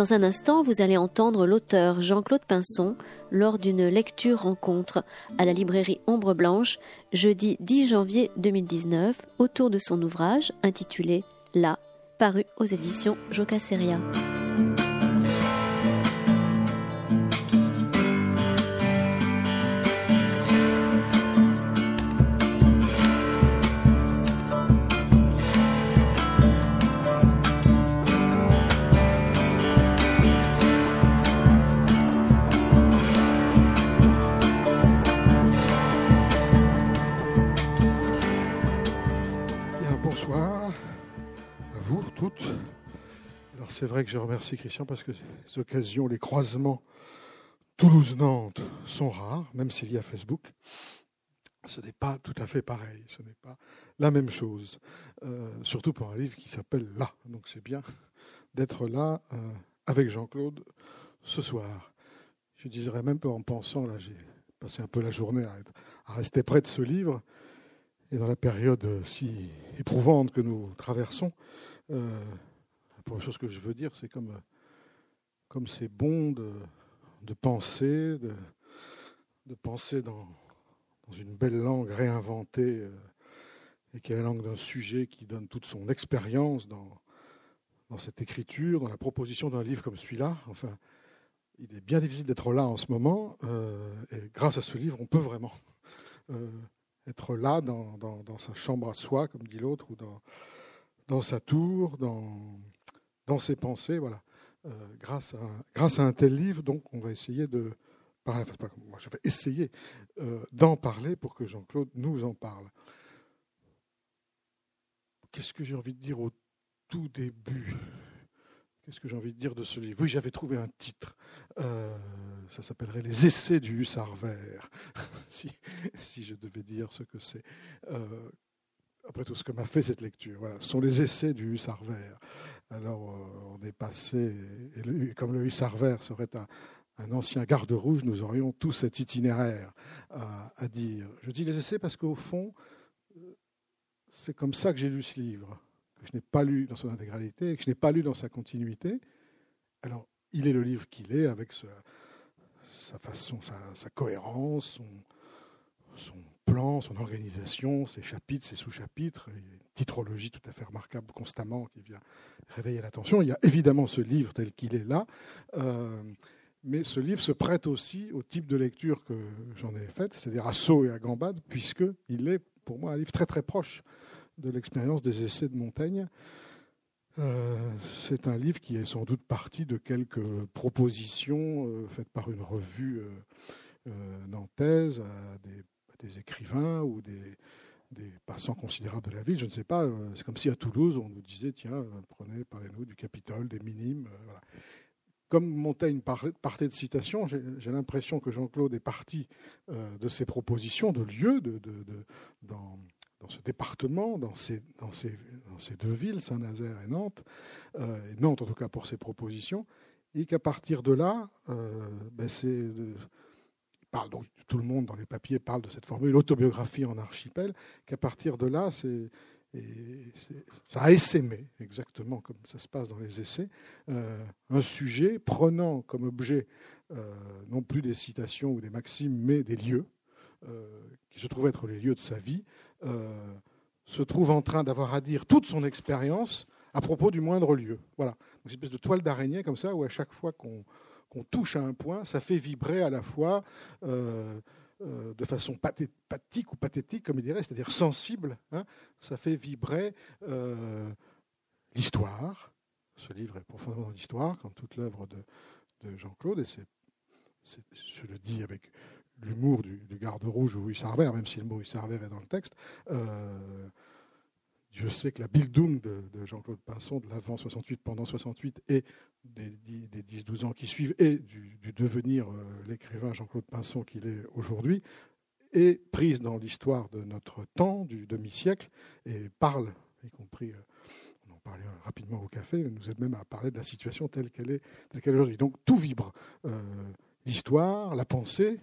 Dans un instant, vous allez entendre l'auteur Jean-Claude Pinson lors d'une lecture rencontre à la librairie Ombre Blanche, jeudi 10 janvier 2019, autour de son ouvrage intitulé La, paru aux éditions Jocaseria. C'est vrai que je remercie Christian parce que les occasions, les croisements Toulouse-Nantes sont rares, même s'il y a Facebook. Ce n'est pas tout à fait pareil, ce n'est pas la même chose, euh, surtout pour un livre qui s'appelle Là. Donc c'est bien d'être là euh, avec Jean-Claude ce soir. Je dirais même en pensant, là j'ai passé un peu la journée à, rester près de ce livre, et dans la période si éprouvante que nous traversons, euh, première chose que je veux dire, c'est comme, comme c'est bon de, de penser, de, penser dans, dans, une belle langue réinventée, euh, et qui est la langue d'un sujet qui donne toute son expérience dans, dans cette écriture, dans la proposition d'un livre comme celui-là. Enfin, il est bien difficile d'être là en ce moment, euh, et grâce à ce livre, on peut vraiment euh, être là dans, dans, dans, sa chambre à soi, comme dit l'autre, ou dans, dans sa tour, dans, dans ses pensées, voilà, euh, grâce, à, grâce à un tel livre. Donc, on va essayer de parler, enfin, moi, je vais essayer euh, d'en parler pour que Jean-Claude nous en parle. Qu'est-ce que j'ai envie de dire au tout début? Qu'est-ce que j'ai envie de dire de ce livre? Oui, j'avais trouvé un titre. Euh, ça s'appellerait Les Essais du Hussard vert, si, je devais dire ce que c'est après tout ce que m'a fait cette lecture. Voilà, ce sont les essais du hussard vert. Alors, euh, on est passé, comme le hussard vert serait un, ancien garde rouge, nous aurions tout cet itinéraire à, dire. Je dis les essais parce qu'au fond, c'est comme ça que j'ai lu ce livre, que je n'ai pas lu dans son intégralité, que je n'ai pas lu dans sa continuité. Alors, il est le livre qu'il est, avec sa, façon, sa, cohérence, son plan, son organisation, ses chapitres, ses sous-chapitres, une titrologie tout à fait remarquable constamment qui vient réveiller l'attention. Il y a évidemment ce livre tel qu'il est là, euh, mais ce livre se prête aussi au type de lecture que j'en ai faite, c'est-à-dire à saut et à gambade, puisqu'il est pour moi un livre très très proche de l'expérience des essais de Montaigne. Euh, c'est un livre qui est sans doute parti de quelques propositions euh, faites par une revue nantaise à des des écrivains ou des, passants considérables de la ville, je ne sais pas. Euh, c'est comme si à Toulouse, on nous disait, tiens, euh, prenez, parlez-nous du Capitole, des minimes. Euh, comme Montaigne partait de citations, j'ai l'impression que Jean-Claude est parti de ses propositions de lieux de, dans, ce département, dans ces, dans ces, deux villes, Saint-Nazaire et Nantes, et Nantes en tout cas pour ses propositions, et qu'à partir de là, ben c'est parle, tout le monde dans les papiers parle de cette formule autobiographie en archipel, qu'à partir de là, ça a essaimé, exactement comme ça se passe dans les essais, euh, un sujet prenant comme objet euh, non plus des citations ou des maximes, mais des lieux, euh, qui se trouvent être les lieux de sa vie, se trouve en train d'avoir à dire toute son expérience à propos du moindre lieu. Voilà, une espèce de toile d'araignée comme ça, où à chaque fois qu'on qu'on touche à un point, ça fait vibrer à la fois euh, euh, de façon pathétique ou pathétique, comme il dirait, c'est-à-dire sensible. Hein. ça fait vibrer euh, l'histoire. Ce livre est profondément dans l'histoire, comme toute l'œuvre de, Jean-Claude, et c'est, je le dis avec l'humour du, garde rouge ou Hussard vert, même si le mot Hussard vert est dans le texte. Je sais que la Bildung de, de Jean-Claude Pinson, de l'avant 68, pendant 68 et des, 10-12 ans qui suivent, et du, devenir euh, l'écrivain Jean-Claude Pinson qu'il est aujourd'hui, est prise dans l'histoire de notre temps, du demi-siècle, et parle, y compris, euh, on en parlait rapidement au café, nous aide même à parler de la situation telle qu'elle est, est aujourd'hui. Donc tout vibre. Euh, l'histoire, la pensée,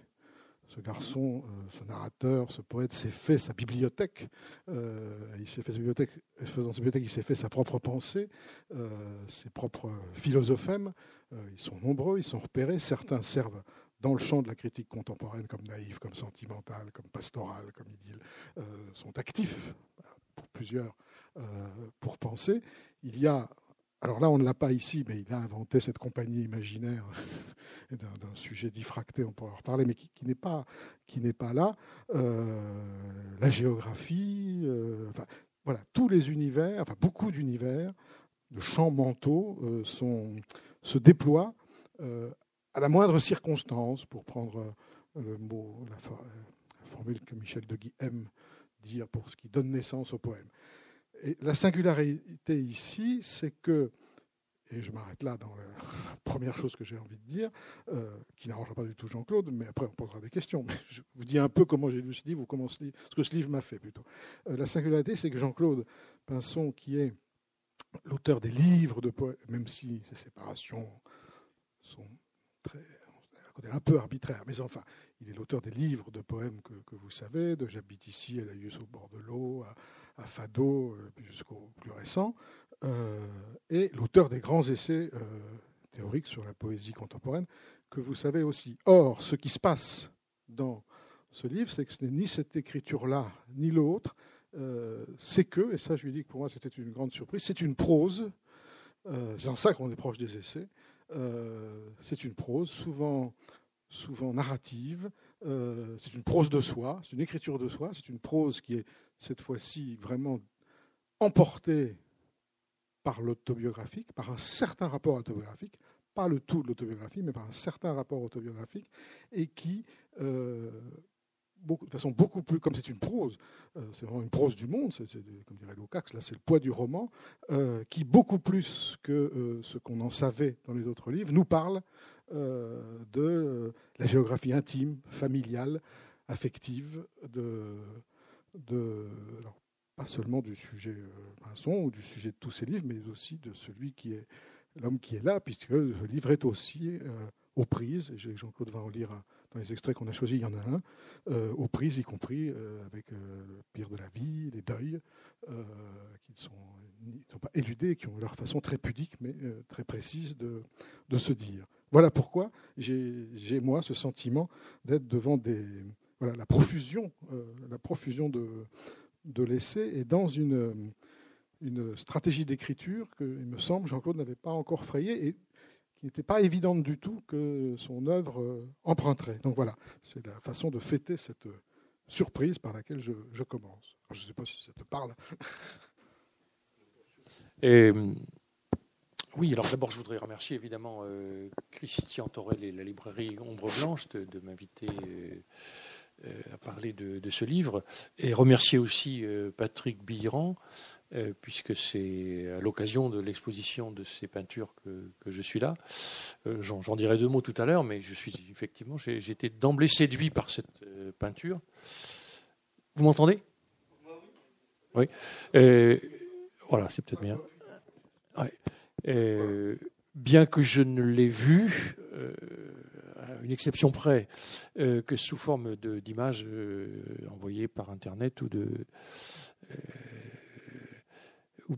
ce garçon, ce narrateur, ce poète s'est fait sa bibliothèque. il s'est fait sa bibliothèque, sa bibliothèque, il s'est fait sa propre pensée, ses propres philosophèmes. ils sont nombreux, ils sont repérés. Certains servent dans le champ de la critique contemporaine comme naïve, comme sentimentale, comme pastorale, comme idylle, sont actifs pour plusieurs pour penser. Il y a alors là, on ne l'a pas ici, mais il a inventé cette compagnie imaginaire d'un sujet diffracté, on pourrait en reparler, mais qui, n'est pas, là. Euh, la géographie, euh, enfin, voilà, tous les univers, enfin beaucoup d'univers, de champs mentaux euh, se déploient à la moindre circonstance, pour prendre le mot, la, formule que Michel de Guy aime dire pour ce qui donne naissance au poème. Et la singularité ici, c'est que, et je m'arrête là dans la première chose que j'ai envie de dire, euh, qui n'arrangera pas du tout Jean-Claude, mais après on posera des questions. Je vous dis un peu comment j'ai lu ce livre ou ce, que ce livre m'a fait plutôt. Euh, la singularité, c'est que Jean-Claude Pinson, qui est l'auteur des livres de poèmes, même si ces séparations sont très un peu arbitraire, mais enfin, il est l'auteur des livres de poèmes que, vous savez, de J'habite ici, elle a lieu au bord de l'eau, à, Fado, euh, jusqu'au plus récent, euh, et l'auteur des grands essais euh, théoriques sur la poésie contemporaine que vous savez aussi. Or, ce qui se passe dans ce livre, c'est que ce n'est ni cette écriture-là, ni l'autre, c'est que, et ça je lui dis que pour moi c'était une grande surprise, c'est une prose, c'est en ça qu'on est proche des essais, c'est une prose souvent, souvent narrative, c'est une prose de soi, c'est une écriture de soi, c'est une prose qui est cette fois-ci vraiment emporté par l'autobiographique, par un certain rapport autobiographique, pas le tout de l'autobiographie, mais par un certain rapport autobiographique, et qui, euh, beaucoup, de façon beaucoup plus, comme c'est une prose, euh, c'est vraiment une prose du monde, comme dirait Lukács, là c'est le poids du roman, euh, qui beaucoup plus que ce qu'on en savait dans les autres livres, nous parle de la géographie intime, familiale, affective, de, pas seulement du sujet euh, ou du sujet de tous ces livres, mais aussi de celui qui est l'homme qui est là, puisque le livre est aussi euh, aux prises, Jean-Claude va en lire dans les extraits qu'on a choisis, il y en a un, euh, aux prises, y compris avec le pire de la vie, les deuils, qui ne sont, pas éludés, qui ont leur façon très pudique, mais très précise de, se dire. Voilà pourquoi j'ai, moi, ce sentiment d'être devant des, voilà, la profusion, la profusion de, de l'essai et dans une, une stratégie d'écriture que, il me semble, Jean-Claude n'avait pas encore frayée et qui n'était pas évidente du tout que son œuvre euh, emprunterait. Donc voilà, c'est la façon de fêter cette surprise par laquelle je, commence. je ne sais pas si ça te parle. Et, oui, alors d'abord, je voudrais remercier évidemment euh, Christian Torel et la librairie Ombre Blanche de, m'inviter. Euh, euh, à parler de, ce livre et remercier aussi euh, Patrick Billiran, euh, puisque c'est à l'occasion de l'exposition de ces peintures que, je suis là. J'en dirai deux mots tout à l'heure, mais je suis effectivement, été d'emblée séduit par cette peinture. Vous m'entendez? Oui. voilà, c'est peut-être bien. bien que je ne l'ai une exception près, euh, que sous forme d'images euh, envoyées par Internet ou, euh,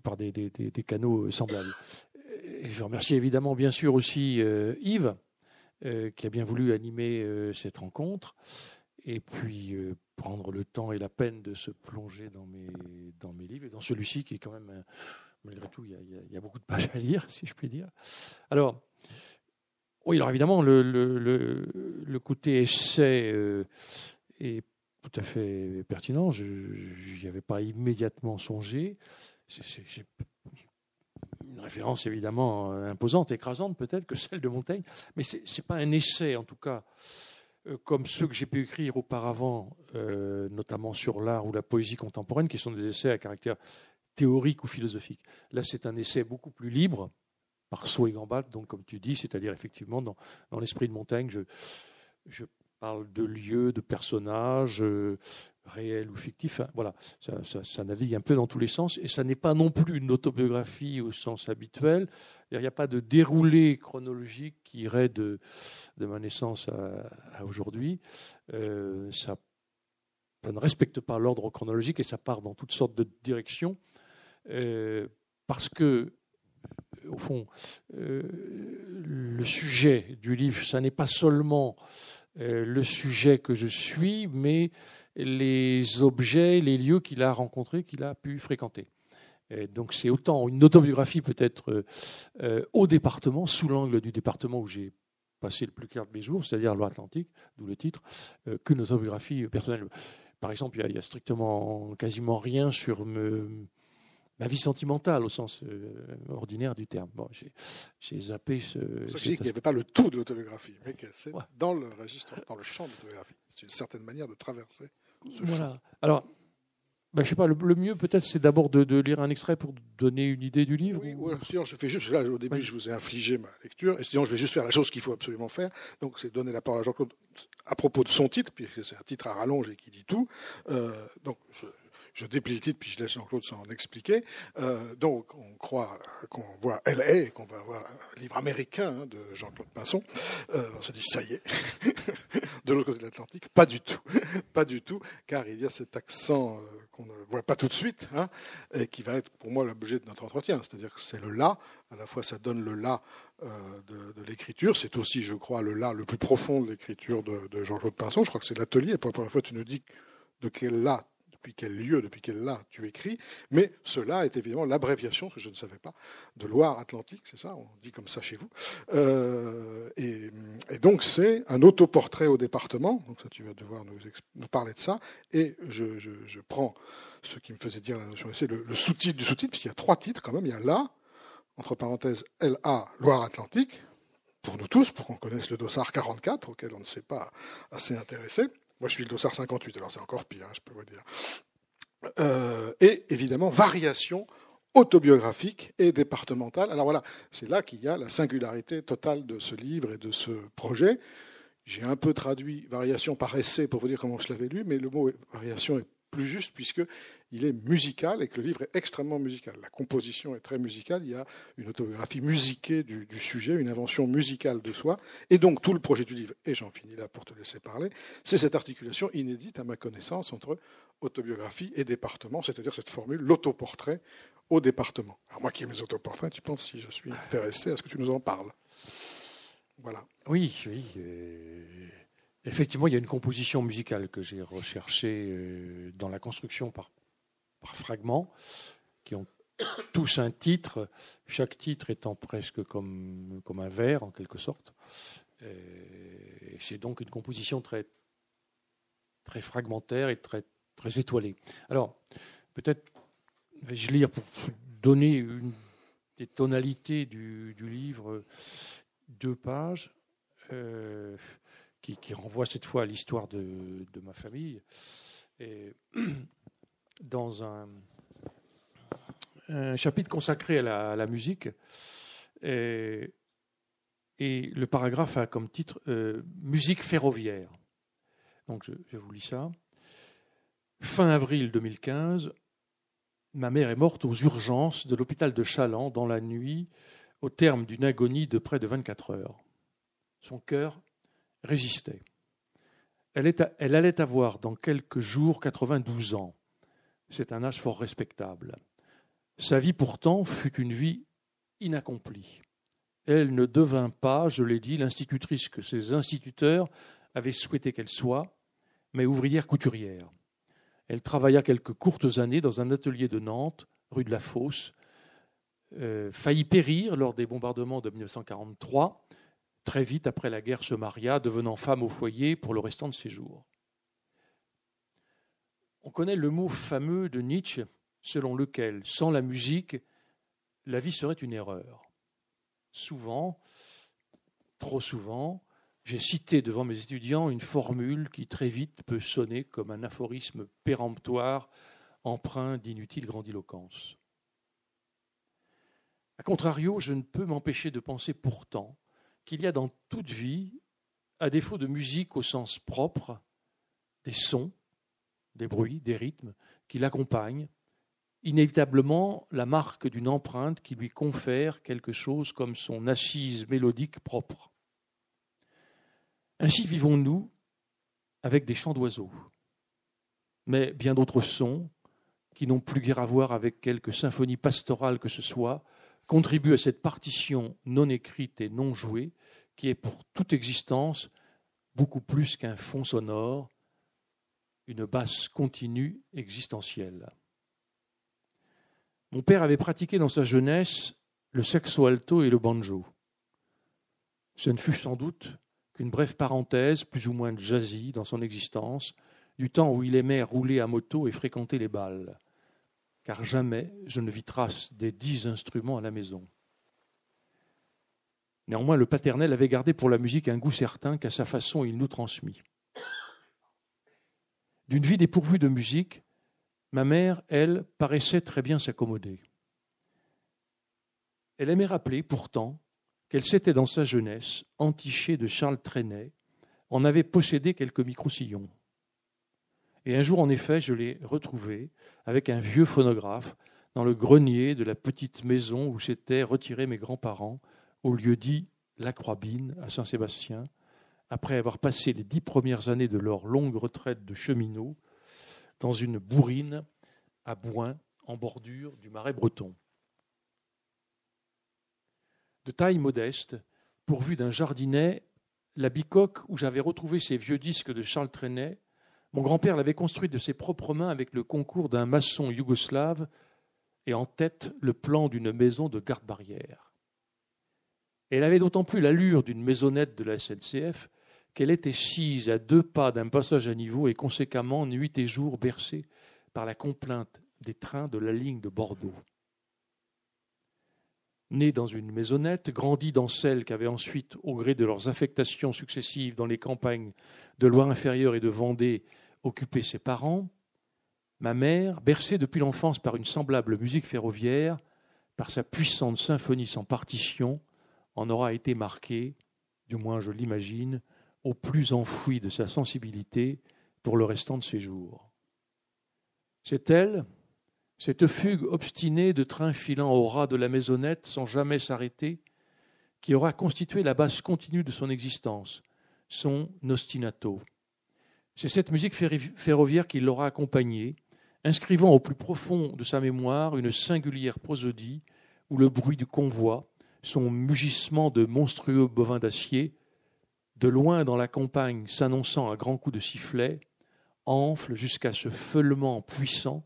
par des, canaux semblables. Je remercie évidemment, bien sûr, aussi Yves, qui a bien voulu animer cette rencontre, et puis prendre le temps et la peine de se plonger dans mes, livres, et dans celui-ci qui est quand même, malgré tout, il y, y, a, beaucoup de pages à lire, si je puis dire. Alors, oui, alors évidemment, le, côté essai euh, est tout à fait pertinent. Je n'y avais pas immédiatement songé. C'est une référence évidemment imposante, écrasante peut-être que celle de Montaigne, mais ce n'est pas un essai en tout cas euh, comme ceux que j'ai pu écrire auparavant, euh, notamment sur l'art ou la poésie contemporaine, qui sont des essais à caractère théorique ou philosophique. Là, c'est un essai beaucoup plus libre, par saut et gambade, donc comme tu dis, c'est-à-dire effectivement dans, l'esprit de Montaigne, je, parle de lieux, de personnages euh, réels ou fictifs. voilà, ça, navigue un peu dans tous les sens. Et ça n'est pas non plus une autobiographie au sens habituel. Il n'y a pas de déroulé chronologique qui irait de, de ma naissance à, aujourd'hui. Euh, ça, ne respecte pas l'ordre chronologique et ça part dans toutes sortes de directions. Euh, parce que au fond, le sujet du livre, ça n'est pas seulement euh, le sujet que je suis, mais les objets, les lieux qu'il a rencontrés, qu'il a pu fréquenter. donc c'est autant une autobiographie peut-être euh, euh, au département, sous l'angle du département où j'ai passé le plus clair de mes jours, c'est-à-dire Loire-Atlantique, d'où le titre, qu'une autobiographie personnelle. Par exemple, il y, a, strictement quasiment rien sur me, ma vie sentimentale au sens euh, ordinaire du terme. Bon, j'ai zappé ce. C'est qu'il n'y avait pas le tout de l'autobiographie, mais que c'est dans le registre, dans le champ de l'autobiographie. C'est une certaine manière de traverser ce voilà. Alors, ben, je sais pas, le, mieux peut-être c'est d'abord de, lire un extrait pour donner une idée du livre. Oui, sinon je fais juste, là au début je vous ai infligé ma lecture, et sinon je vais juste faire la chose qu'il faut absolument faire, donc c'est donner la parole à Jean-Claude à propos de son titre, puisque c'est un titre à rallonge et qui dit tout. Euh, donc je, je déplie le titre puis je laisse Jean-Claude s'en expliquer. Euh, donc on croit qu'on voit LA et qu'on va avoir un livre américain hein, de Jean-Claude Pinson. Euh, on se dit ça y est, de l'autre côté de l'Atlantique. Pas du tout, pas du tout, car il y a cet accent euh, qu'on ne voit pas tout de suite hein, et qui va être pour moi l'objet de notre entretien. C'est-à-dire que c'est le là, à la fois ça donne le là de, l'écriture. C'est aussi, je crois, le là le plus profond de l'écriture de, de Jean-Claude Pinson. Je crois que c'est l'atelier. Pour la première fois, tu nous dis de quel là depuis quel lieu, depuis quel là tu écris, mais cela est évidemment l'abréviation, ce que je ne savais pas, de Loire-Atlantique, c'est ça, on dit comme ça chez vous. Euh, et, donc c'est un autoportrait au département, donc ça tu vas devoir nous, parler de ça, et je, prends ce qui me faisait dire la notion c'est le, sous-titre du sous-titre, puisqu'il y a trois titres quand même, il y a là, entre parenthèses, LA, Loire-Atlantique, pour nous tous, pour qu'on connaisse le dossard 44, auquel on ne s'est pas assez intéressé. Moi, je suis le dossard 58, alors c'est encore pire, hein, je peux vous dire. Euh, et évidemment, variation autobiographique et départementale. Alors voilà, c'est là qu'il y a la singularité totale de ce livre et de ce projet. J'ai un peu traduit variation par essai pour vous dire comment je l'avais lu, mais le mot variation est plus juste puisqu'il est musical et que le livre est extrêmement musical. La composition est très musicale, il y a une autobiographie musiquée du, sujet, une invention musicale de soi. Et donc tout le projet du livre, et j'en finis là pour te laisser parler, c'est cette articulation inédite à ma connaissance entre autobiographie et département, c'est-à-dire cette formule, l'autoportrait au département. Alors moi qui aime les autoportraits, tu penses si je suis intéressé à ce que tu nous en parles Voilà. Oui, oui. Euh, Effectivement, il y a une composition musicale que j'ai recherchée euh, dans la construction par, fragments, qui ont tous un titre, chaque titre étant presque comme, un vers en quelque sorte. C'est donc une composition très, très fragmentaire et très, très étoilée. Alors, peut-être vais-je lire pour donner une, des tonalités du, du livre deux pages. Euh, qui, renvoie cette fois à l'histoire de, ma famille. Dans un, chapitre consacré à la, musique, et, le paragraphe a comme titre euh, Musique ferroviaire. Donc je, je, vous lis ça. Fin avril 2015, ma mère est morte aux urgences de l'hôpital de Chaland dans la nuit, au terme d'une agonie de près de 24 heures. Son cœur résistait. Elle, allait avoir dans quelques jours 92 ans. C'est un âge fort respectable. Sa vie pourtant fut une vie inaccomplie. Elle ne devint pas, je l'ai dit, l'institutrice que ses instituteurs avaient souhaité qu'elle soit, mais ouvrière couturière. Elle travailla quelques courtes années dans un atelier de Nantes, rue de la Fosse, euh, faillit périr lors des bombardements de 1943 Très vite après la guerre se maria, devenant femme au foyer pour le restant de ses jours. On connaît le mot fameux de Nietzsche selon lequel, sans la musique, la vie serait une erreur. Souvent, trop souvent, j'ai cité devant mes étudiants une formule qui très vite peut sonner comme un aphorisme péremptoire empreint d'inutile grandiloquence. A contrario, je ne peux m'empêcher de penser pourtant qu'il y a dans toute vie à défaut de musique au sens propre, des sons, des bruits, des rythmes qui l'accompagnent, inévitablement la marque d'une empreinte qui lui confère quelque chose comme son assise mélodique propre. Ainsi vivons-nous avec des chants d'oiseaux, mais bien d'autres sons qui n'ont plus guère à voir avec quelque symphonie pastorale que ce soit, contribuent à cette partition non écrite et non jouée qui est pour toute existence beaucoup plus qu'un fond sonore, une basse continue existentielle. Mon père avait pratiqué dans sa jeunesse le saxo alto et le banjo. Ce ne fut sans doute qu'une brève parenthèse, plus ou moins jazzy, dans son existence, du temps où il aimait rouler à moto et fréquenter les balles, car jamais je ne vis trace des dix instruments à la maison. Néanmoins, le paternel avait gardé pour la musique un goût certain qu'à sa façon il nous transmit. D'une vie dépourvue de musique, ma mère, elle, paraissait très bien s'accommoder. Elle aimait rappeler, pourtant, qu'elle s'était dans sa jeunesse entichée de Charles Trenet, en avait possédé quelques micro-sillons. Et un jour, en effet, je l'ai retrouvé avec un vieux phonographe dans le grenier de la petite maison où s'étaient retirés mes grands-parents au lieu dit La Croix-Bine à Saint-Sébastien, après avoir passé les dix premières années de leur longue retraite de cheminots dans une bourrine à Bouin, en bordure du marais breton. De taille modeste, pourvu d'un jardinet, la bicoque où j'avais retrouvé ces vieux disques de Charles Trenet, mon grand-père l'avait construite de ses propres mains avec le concours d'un maçon yougoslave et en tête le plan d'une maison de garde-barrière. Elle avait d'autant plus l'allure d'une maisonnette de la SNCF qu'elle était sise à deux pas d'un passage à niveau et conséquemment nuit et jour bercée par la complainte des trains de la ligne de Bordeaux. Né dans une maisonnette, grandi dans celle qu'avaient ensuite, au gré de leurs affectations successives dans les campagnes de Loire-Inférieure et de Vendée, occupé ses parents, ma mère, bercée depuis l'enfance par une semblable musique ferroviaire, par sa puissante symphonie sans partition, en aura été marqué, du moins je l'imagine, au plus enfoui de sa sensibilité pour le restant de ses jours. C'est elle, cette fugue obstinée de train filant au ras de la maisonnette sans jamais s'arrêter, qui aura constitué la base continue de son existence, son ostinato. C'est cette musique ferroviaire qui l'aura accompagnée, inscrivant au plus profond de sa mémoire une singulière prosodie où le bruit du convoi, son mugissement de monstrueux bovins d'acier, de loin dans la campagne s'annonçant à grands coups de sifflet, enfle jusqu'à ce feulement puissant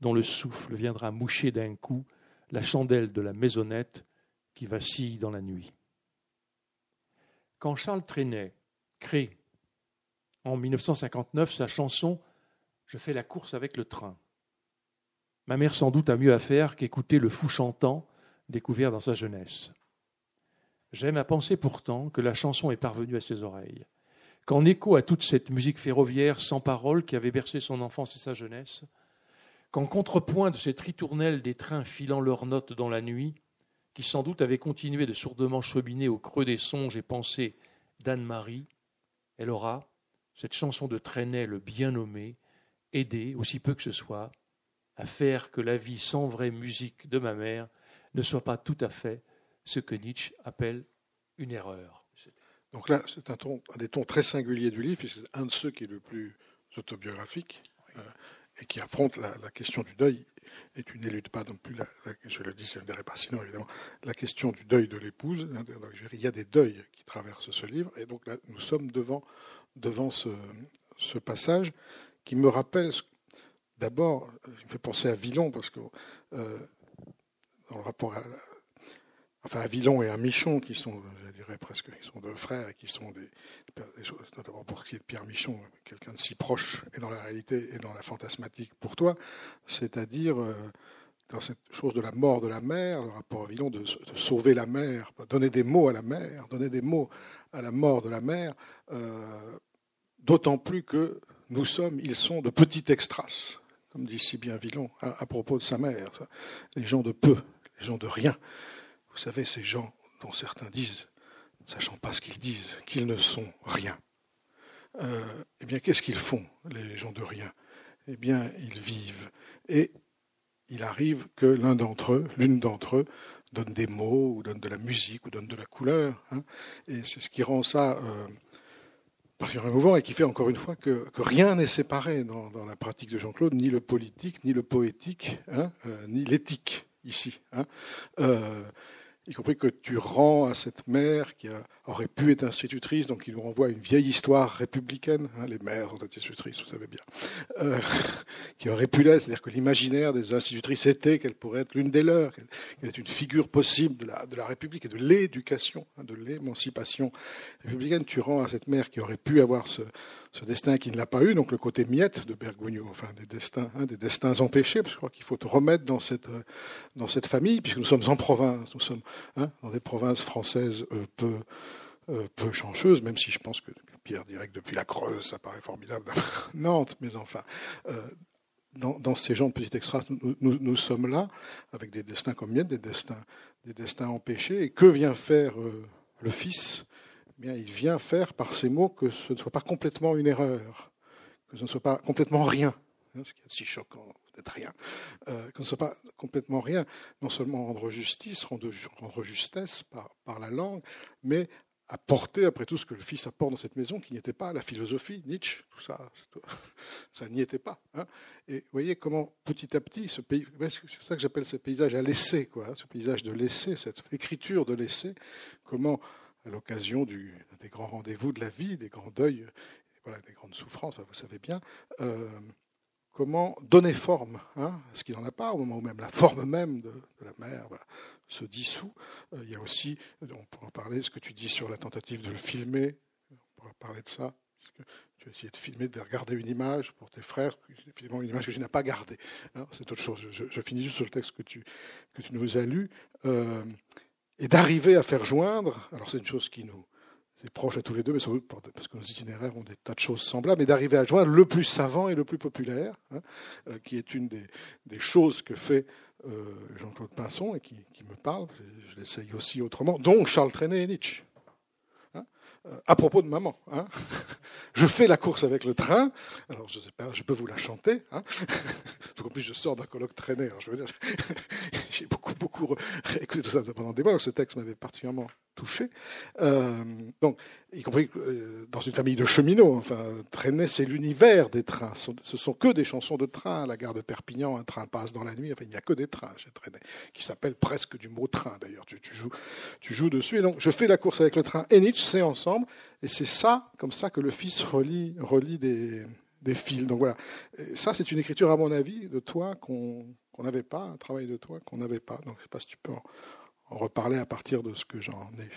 dont le souffle viendra moucher d'un coup la chandelle de la maisonnette qui vacille dans la nuit. Quand Charles Trenet crée en 1959 sa chanson Je fais la course avec le train, ma mère sans doute a mieux à faire qu'écouter le fou chantant découvert dans sa jeunesse. J'aime à penser pourtant que la chanson est parvenue à ses oreilles, qu'en écho à toute cette musique ferroviaire sans parole qui avait bercé son enfance et sa jeunesse, qu'en contrepoint de cette ritournelle des trains filant leurs notes dans la nuit, qui sans doute avait continué de sourdement cheminer au creux des songes et pensées d'Anne-Marie, elle aura, cette chanson de Trenet bien nommé, aidé, aussi peu que ce soit, à faire que la vie sans vraie musique de ma mère ne soit pas tout à fait ce que Nietzsche appelle une erreur. Donc là, c'est un, un, des tons très singuliers du livre, c'est un de ceux qui est le plus autobiographique euh, et qui affronte la, question du deuil et tu n'éludes pas non plus, la, je le dis, ne dirai pas sinon évidemment, la question du deuil de l'épouse. Hein, il y a des deuils qui traversent ce livre et donc là, nous sommes devant, devant ce, ce passage qui me rappelle d'abord, il me fait penser à Villon parce que euh, dans le rapport à, enfin un Villon et un Michon qui sont, je dirais presque, ils sont deux frères et qui sont des, choses, notamment pour ce qui est de Pierre Michon, quelqu'un de si proche et dans la réalité et dans la fantasmatique pour toi, c'est-à-dire euh, dans cette chose de la mort de la mère, le rapport à Villon de, sauver la mère, donner des mots à la mère, donner des mots à la mort de la mère, euh, d'autant plus que nous sommes, ils sont de petits extras, comme dit si bien Villon à propos de sa mère, les gens de peu, les gens de rien. Vous savez, ces gens dont certains disent sachant pas ce qu'ils disent, qu'ils ne sont rien. Euh, eh bien, qu'est-ce qu'ils font, les gens de rien? Eh bien, ils vivent. Et il arrive que l'un d'entre eux, l'une d'entre eux, donne des mots, ou donne de la musique, ou donne de la couleur. Hein. et c'est ce qui rend ça euh, particulièrement et qui fait encore une fois que, rien n'est séparé dans, la pratique de Jean-Claude, ni le politique, ni le poétique, hein, euh, ni l'éthique ici. Hein. Euh, y compris que tu rends à cette mère qui aurait pu être institutrice, donc il nous renvoie à une vieille histoire républicaine, hein, les mères sont institutrices, vous savez bien, euh, qui aurait pu l'être, c'est-à-dire que l'imaginaire des institutrices était qu'elle pourrait être l'une des leurs, qu'elle est une figure possible de la, République et de l'éducation, hein, de l'émancipation républicaine. Tu rends à cette mère qui aurait pu avoir ce, ce destin qui ne l'a pas eu, donc le côté miette de Bergogneau, enfin des destins, hein, des destins empêchés, parce que je crois qu'il faut te remettre dans cette, dans cette famille, puisque nous sommes en province, nous sommes hein, dans des provinces françaises euh, peu, euh, peu même si je pense que Pierre dirait que depuis la Creuse, ça paraît formidable, Nantes, mais enfin, euh, dans, ces gens de petit extra, nous, nous, sommes là, avec des destins comme miette, des destins, des destins empêchés, et que vient faire le Fils il vient faire par ces mots que ce ne soit pas complètement une erreur, que ce ne soit pas complètement rien, hein, ce qui est si choquant d'être rien, euh, que ce ne soit pas complètement rien, non seulement rendre justice, rendre, justesse par, la langue, mais apporter après tout ce que le Fils apporte dans cette maison, qui n'était pas la philosophie, Nietzsche, tout ça, ça n'y était pas. Hein. Et vous voyez comment petit à petit, ce pays, c'est ça que j'appelle ce paysage à laisser, quoi, hein, ce paysage de laisser, cette écriture de laisser, comment à l'occasion des grands rendez-vous de la vie, des grands deuils, des grandes souffrances, vous savez bien, euh, comment donner forme hein, à ce qu'il n'en a pas, au moment où même la forme même de, la mère se dissout. Euh, il y a aussi, on pourra parler, ce que tu dis sur la tentative de le filmer, on pourra parler de ça. Tu as essayé de filmer, de regarder une image pour tes frères, finalement une image que tu n'as pas gardée. Hein, c'est autre chose. Je, finis juste sur le texte que tu, que tu nous as lu. Euh, et d'arriver à faire joindre, alors c'est une chose qui nous est proche à tous les deux, mais parce que nos itinéraires ont des tas de choses semblables, mais d'arriver à joindre le plus savant et le plus populaire, hein, euh, qui est une des, choses que fait euh, Jean-Claude Pinson et qui, me parle, je l'essaye aussi autrement, dont Charles Trenet et Nietzsche. Hein. Euh, à propos de maman, hein. je fais la course avec le train. Alors, je sais pas, je peux vous la chanter. Hein. en plus, je sors d'un colloque traîné. Alors, je veux dire, j'ai beaucoup, beaucoup réécouté tout ça pendant des mois. Ce texte m'avait particulièrement touché. Euh, donc, y compris euh, dans une famille de cheminots. Enfin, traîner, c'est l'univers des trains. Ce sont que des chansons de train. La gare de Perpignan, un train passe dans la nuit. Enfin, il n'y a que des trains chez Traîné, qui s'appelle presque du mot train. D'ailleurs, tu, joues, dessus. Et donc, je fais la course avec le train et Nietzsche, c'est ensemble. Et c'est ça, comme ça, que le fils relie, des fils. Donc voilà, ça c'est une écriture à mon avis de toi qu'on n'avait pas, un travail de toi qu'on n'avait pas. Donc je ne sais pas si tu peux en, reparler à partir de ce que j'en ai.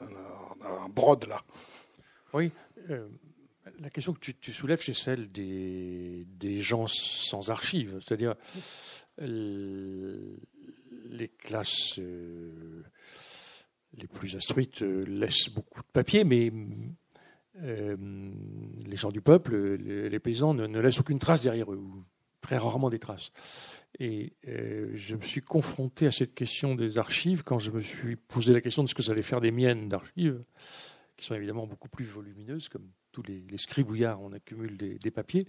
un brode là. Oui. Euh, la question que tu, soulèves, c'est celle des, gens sans archives, c'est-à-dire les classes euh, les plus instruites euh, laissent beaucoup de papier, mais euh, les gens du peuple, les, paysans, ne, laissent aucune trace derrière eux, très rarement des traces. Et euh, je me suis confronté à cette question des archives quand je me suis posé la question de ce que ça allait faire des miennes d'archives, qui sont évidemment beaucoup plus volumineuses, comme tous les, scribouillards, on accumule des, papiers.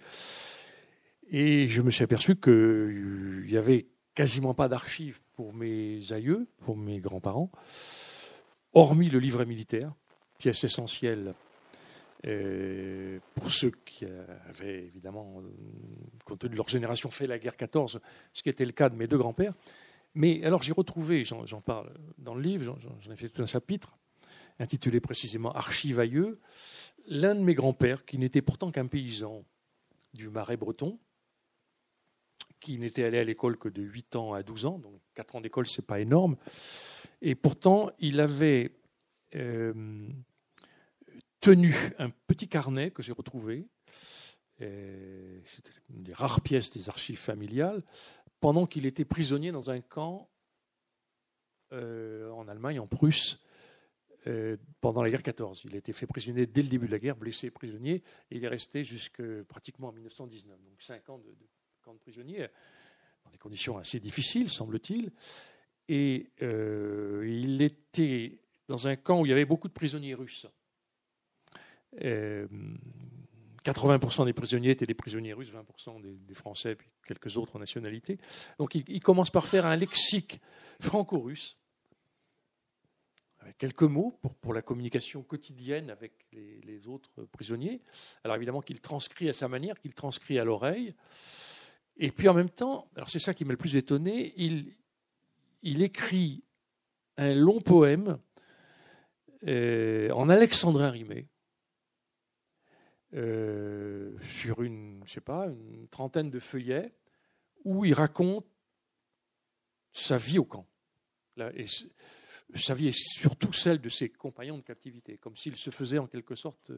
Et je me suis aperçu qu'il n'y avait quasiment pas d'archives pour mes aïeux, pour mes grands-parents, hormis le livret militaire, pièce essentielle euh, pour ceux qui avaient évidemment, compte tenu de leur génération, fait la guerre 14, ce qui était le cas de mes deux grands-pères. Mais alors j'ai retrouvé, j'en parle dans le livre, j'en ai fait tout un chapitre, intitulé précisément Archives aïeux, l'un de mes grands-pères, qui n'était pourtant qu'un paysan du Marais breton, qui n'était allé à l'école que de 8 ans à 12 ans, donc 4 ans d'école, c'est pas énorme, et pourtant il avait euh, tenu un petit carnet que j'ai retrouvé. C'était une des rares pièces des archives familiales, pendant qu'il était prisonnier dans un camp euh, en Allemagne, en Prusse, euh, pendant la guerre 14. Il a été fait prisonnier dès le début de la guerre, blessé prisonnier, et il est resté jusque pratiquement en 1919. Donc cinq ans de, camp de prisonnier, dans des conditions assez difficiles, semble-t-il. Et euh, il était dans un camp où il y avait beaucoup de prisonniers russes. 80% des prisonniers étaient des prisonniers russes, 20% des, Français, puis quelques autres nationalités. Donc il, commence par faire un lexique franco-russe, avec quelques mots pour, pour, la communication quotidienne avec les, autres prisonniers. Alors évidemment qu'il transcrit à sa manière, qu'il transcrit à l'oreille. Et puis en même temps, alors c'est ça qui m'a le plus étonné, il, il écrit un long poème euh, en alexandrin rimé euh, sur une, je sais pas, une trentaine de feuillets où il raconte sa vie au camp. et sa vie est surtout celle de ses compagnons de captivité, comme s'il se faisait en quelque sorte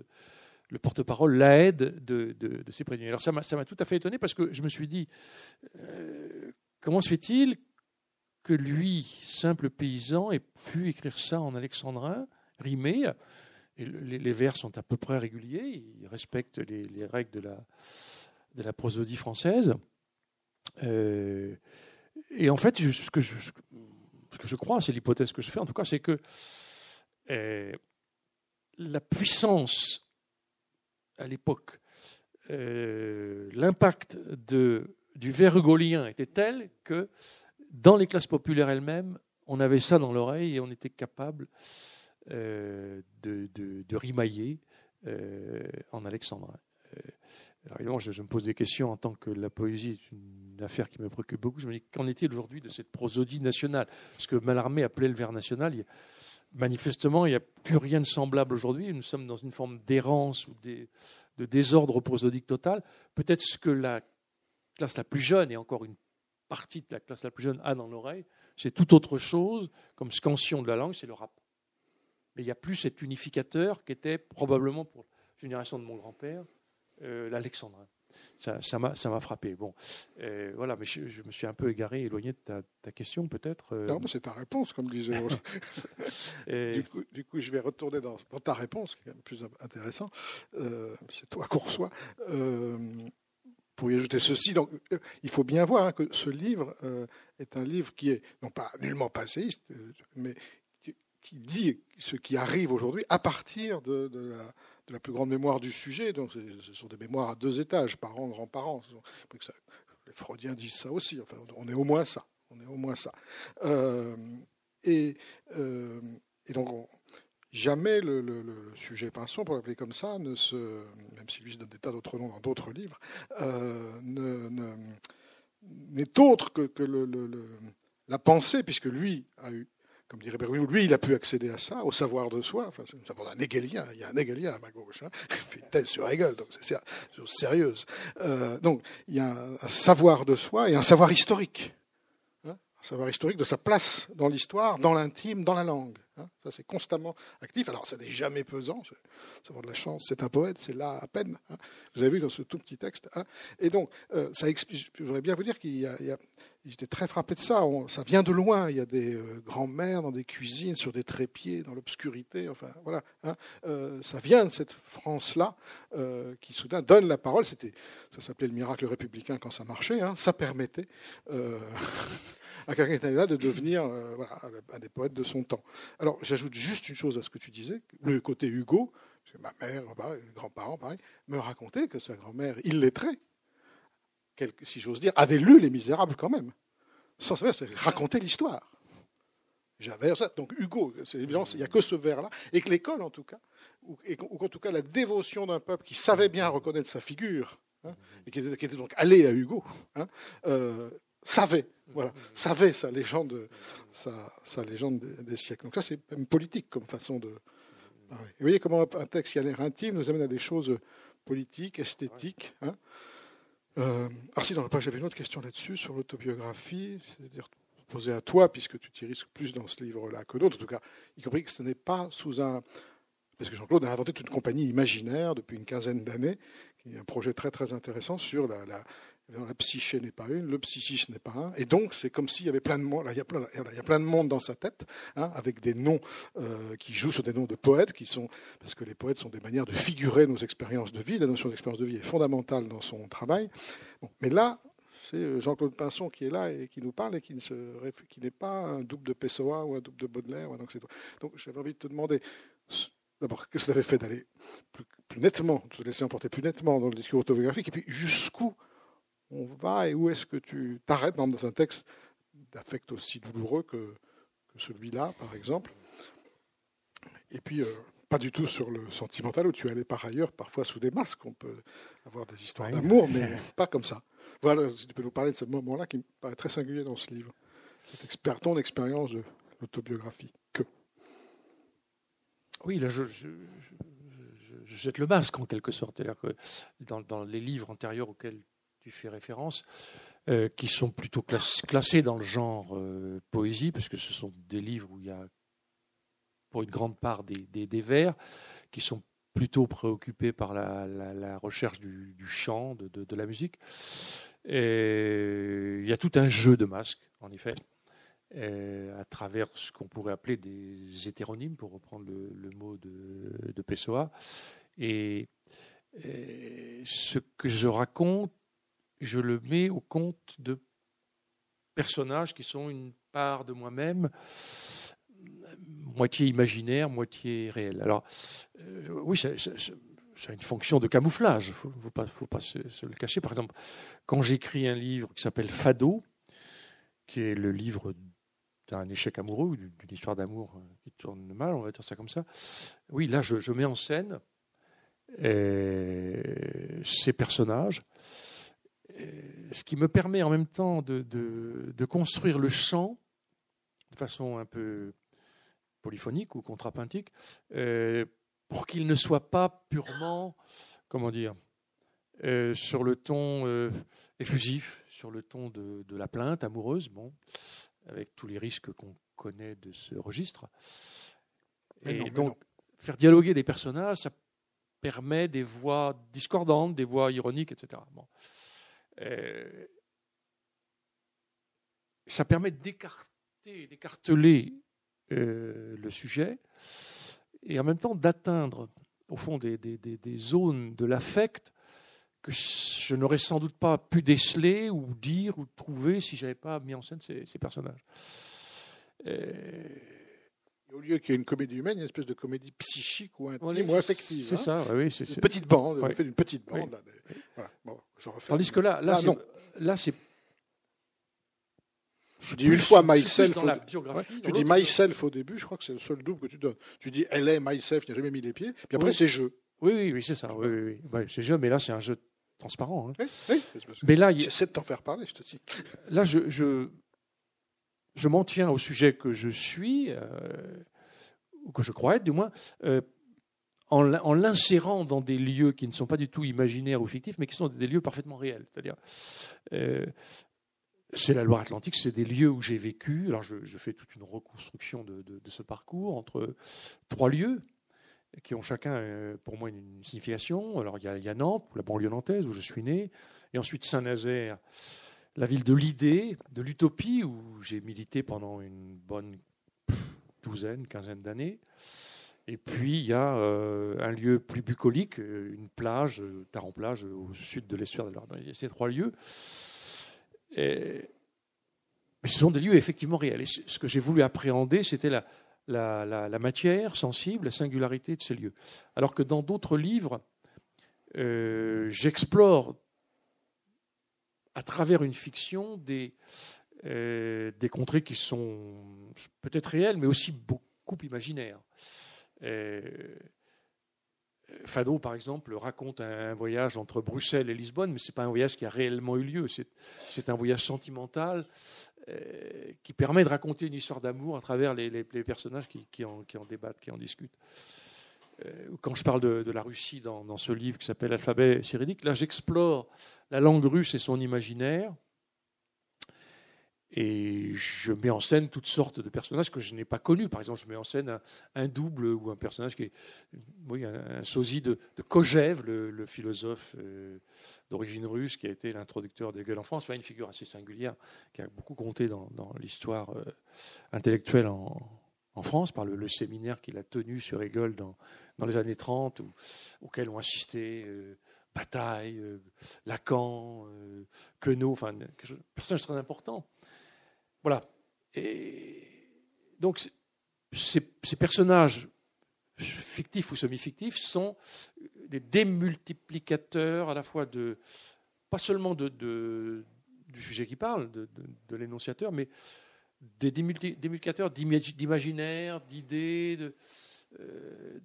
le porte-parole, l'aide de, de, ses prisonniers. Alors ça m'a tout à fait étonné parce que je me suis dit, euh, comment se fait-il que lui, simple paysan, ait pu écrire ça en alexandrin, rimé les, vers sont à peu près réguliers, ils respectent les, règles de la, prosodie française. Euh, et en fait, ce, que je, ce que je crois, c'est l'hypothèse que je fais en tout cas, c'est que euh, la puissance à l'époque, euh, l'impact du vers hugolien était tel que dans les classes populaires elles-mêmes, on avait ça dans l'oreille et on était capable euh, de, de, rimailler euh, en alexandrin. Euh, alors évidemment, je, me pose des questions en tant que la poésie est une affaire qui me préoccupe beaucoup. Je me dis, qu'en est-il aujourd'hui de cette prosodie nationale? Ce que Mallarmé appelait le vers national, manifestement, il n'y a plus rien de semblable aujourd'hui. Nous sommes dans une forme d'errance ou de désordre prosodique total. Peut-être ce que la classe la plus jeune, et encore une partie de la classe la plus jeune, a dans l'oreille, c'est tout autre chose, comme scansion de la langue, c'est le rap mais il n'y a plus cet unificateur qui était probablement pour la génération de mon grand-père, euh, l'alexandrin. Ça m'a ça frappé. Bon, euh, voilà, mais je, me suis un peu égaré, éloigné de ta, question, peut-être. Euh. Non, mais c'est ta réponse, comme disait. du, coup, du, coup, je vais retourner dans, ta réponse, qui est quand même plus intéressant. c'est toi qu'on reçoit. pour y ajouter ceci, donc il faut bien voir hein, que ce livre est un livre qui est non pas nullement passéiste, mais qui dit ce qui arrive aujourd'hui à partir de, la, plus grande mémoire du sujet. Donc, ce sont des mémoires à deux étages, parents, grands-parents. Les Freudiens disent ça aussi. Enfin, on est au moins ça. On est au moins ça. Euh, et, euh, et, donc, jamais le, sujet Pinson, pour l'appeler comme ça, ne se, même si lui se donne des tas d'autres noms dans d'autres livres, euh, n'est autre que, que la pensée, puisque lui a eu comme dirait Bergman, lui, il a pu accéder à ça, au savoir de soi. Enfin, c'est un savoir d'un. Il y a un Hegelien à ma gauche. Hein. Il fait une thèse sur Hegel, donc c'est sérieuse. Euh, donc, il y a un, savoir de soi et un savoir historique. Hein. un savoir historique de sa place dans l'histoire, dans l'intime, dans la langue. Hein. ça, c'est constamment actif. Alors, ça n'est jamais pesant. C'est de la chance. C'est un poète, c'est là à peine. Vous avez vu dans ce tout petit texte. Et donc, euh, ça explique. Je voudrais bien vous dire qu'il y a J'étais très frappé de ça. ça vient de loin. Il y a des euh, grands-mères dans des cuisines, sur des trépieds, dans l'obscurité. Enfin, voilà. Hein. Euh, ça vient de cette France-là euh, qui soudain donne la parole. C'était, ça s'appelait le miracle républicain quand ça marchait. Hein. Ça permettait à quelqu'un qui était là de devenir un des poètes de son temps. Alors, j'ajoute juste une chose à ce que tu disais. Le côté Hugo, ma mère, bah, grands-parents, pareil, me racontaient que sa grand-mère illettrée si j'ose dire, avait lu Les Misérables quand même, sans savoir, raconter l'histoire. J'avais ça. Donc Hugo, c'est évident, il n'y a que ce vers-là, et que l'école en tout cas, ou, en tout cas la dévotion d'un peuple qui savait bien reconnaître sa figure, hein, et qui était, donc allé à Hugo, hein, euh, savait, voilà, savait sa légende, sa, légende des, siècles. Donc ça, c'est même politique comme façon de. Vous voyez comment un texte qui a l'air intime nous amène à des choses politiques, esthétiques. Hein, euh, ah si, j'avais une autre question là-dessus, sur l'autobiographie, c'est-à-dire posée à toi, puisque tu t'y risques plus dans ce livre-là que d'autres, en tout cas, y compris que ce n'est pas sous un... Parce que Jean-Claude a inventé une compagnie imaginaire depuis une quinzaine d'années, qui est un projet très très intéressant sur la, la psyché n'est pas une, le psychisme n'est pas un, et donc c'est comme s'il y avait plein de monde, plein, il y a plein de monde dans sa tête, hein, avec des noms euh, qui jouent sur des noms de poètes, qui sont, parce que les poètes sont des manières de figurer nos expériences de vie, la notion d'expérience de vie est fondamentale dans son travail. mais là, c'est Jean-Claude Pinson qui est là et qui nous parle et qui n'est pas un double de Pessoa ou un double de Baudelaire. Donc, j'avais envie de te demander, d'abord, qu'est-ce que ça avait fait d'aller plus, nettement, de te laisser emporter plus nettement dans le discours autobiographique, et puis jusqu'où on va et où est-ce que tu t'arrêtes dans un texte d'affect aussi douloureux que, celui-là, par exemple. Et puis, euh, pas du tout sur le sentimental, où tu allais par ailleurs, parfois sous des masques. On peut avoir des histoires d'amour, mais pas comme ça. Voilà, si tu peux nous parler de ce moment-là qui me paraît très singulier dans ce livre. Cette ton expérience de l'autobiographie. Que Oui, là, je, jette le masque en quelque sorte. C'est-à-dire que dans, dans, les livres antérieurs auxquels tu fais référence, euh, qui sont plutôt classés dans le genre euh, poésie, puisque ce sont des livres où il y a pour une grande part des, des, vers, qui sont plutôt préoccupés par la, recherche du, chant, de, de, la musique. Il y a tout un jeu de masques, en effet, à travers ce qu'on pourrait appeler des hétéronymes, pour reprendre le, mot de, de Pessoa. et, ce que je raconte je le mets au compte de personnages qui sont une part de moi-même, moitié imaginaire, moitié réel. Alors, euh, oui, ça, a une fonction de camouflage, il ne faut, pas, se, le cacher. Par exemple, quand j'écris un livre qui s'appelle Fado, qui est le livre d'un échec amoureux, d'une histoire d'amour qui tourne mal, on va dire ça comme ça, oui, là, je, mets en scène euh, ces personnages ce qui me permet en même temps de, de, construire le chant de façon un peu polyphonique ou contrapuntique, euh, pour qu'il ne soit pas purement, comment dire, euh, sur le ton euh, effusif, sur le ton de, de, la plainte amoureuse, bon, avec tous les risques qu'on connaît de ce registre. Et donc, faire dialoguer des personnages, ça permet des voix discordantes, des voix ironiques, etc. Bon. Euh, ça permet d'écarter, d'écarteler euh, le sujet et en même temps d'atteindre au fond des, zones de l'affect que je n'aurais sans doute pas pu déceler ou dire ou trouver si je n'avais pas mis en scène ces, personnages. Euh, au lieu qu'il y ait une comédie humaine, il y a une espèce de comédie psychique ou intime ou affective. C'est hein. ça, oui. C'est une petite bande, on fait une petite bande. Voilà. Bon, je Tandis que là, là, ah, là c'est. Je dis une fois myself. Au... Ouais, tu dis myself au début, je crois que c'est le seul double que tu donnes. Tu dis elle est myself, tu n'as jamais mis les pieds, puis après c'est je. Oui, oui, oui c'est ça. Oui, oui, oui. c'est je, mais là c'est un jeu transparent. Hein. Oui, mais là, j'essaie de t'en faire parler, je te dis. Là, je, je, je m'en tiens au sujet que je suis, euh, ou que je crois être du moins, euh, en, l'insérant dans des lieux qui ne sont pas du tout imaginaires ou fictifs, mais qui sont des lieux parfaitement réels. C'est-à-dire, euh, c'est la Loire-Atlantique, c'est des lieux où j'ai vécu. Alors, je, fais toute une reconstruction de, ce parcours entre trois lieux qui ont chacun, pour moi, une, signification. Alors, il y, a, il y, a, Nantes, la banlieue nantaise, où je suis né, et ensuite Saint-Nazaire, la ville de l'idée, de l'utopie, où j'ai milité pendant une bonne douzaine, quinzaine d'années. Et puis il y a euh, un lieu plus bucolique, euh, une plage, euh, Taran-Plage, au sud de l'estuaire de l'Ardenne. Il y a ces trois lieux. mais ce sont des lieux effectivement réels. Et ce que j'ai voulu appréhender, c'était la, matière sensible, la singularité de ces lieux. Alors que dans d'autres livres, j'explore à travers une fiction des, euh, des contrées qui sont peut-être réelles, mais aussi beaucoup imaginaires. Euh, Fado, par exemple, raconte un voyage entre Bruxelles et Lisbonne, mais ce n'est pas un voyage qui a réellement eu lieu. C'est un voyage sentimental euh, qui permet de raconter une histoire d'amour à travers les, personnages qui, en, débattent, qui en discutent. quand je parle de, la Russie dans, dans, ce livre qui s'appelle Alphabet cyrillique, là j'explore la langue russe et son imaginaire. Et je mets en scène toutes sortes de personnages que je n'ai pas connus. Par exemple, je mets en scène un, double ou un personnage qui est oui, un, sosie de, de Kojève, le, philosophe euh, d'origine russe qui a été l'introducteur de Hegel en France. Enfin, une figure assez singulière qui a beaucoup compté dans, l'histoire euh, intellectuelle en, France par le, séminaire qu'il a tenu sur Hegel dans, les années 30, auquel ont assisté. Euh, Bataille, euh, Lacan, euh, Queneau, enfin, personnage très important. Voilà. Et donc, ces, personnages fictifs ou semi-fictifs sont des démultiplicateurs à la fois de, pas seulement de, du sujet qui parle, de, l'énonciateur, mais des démultiplicateurs d'imaginaire, d'idées, euh,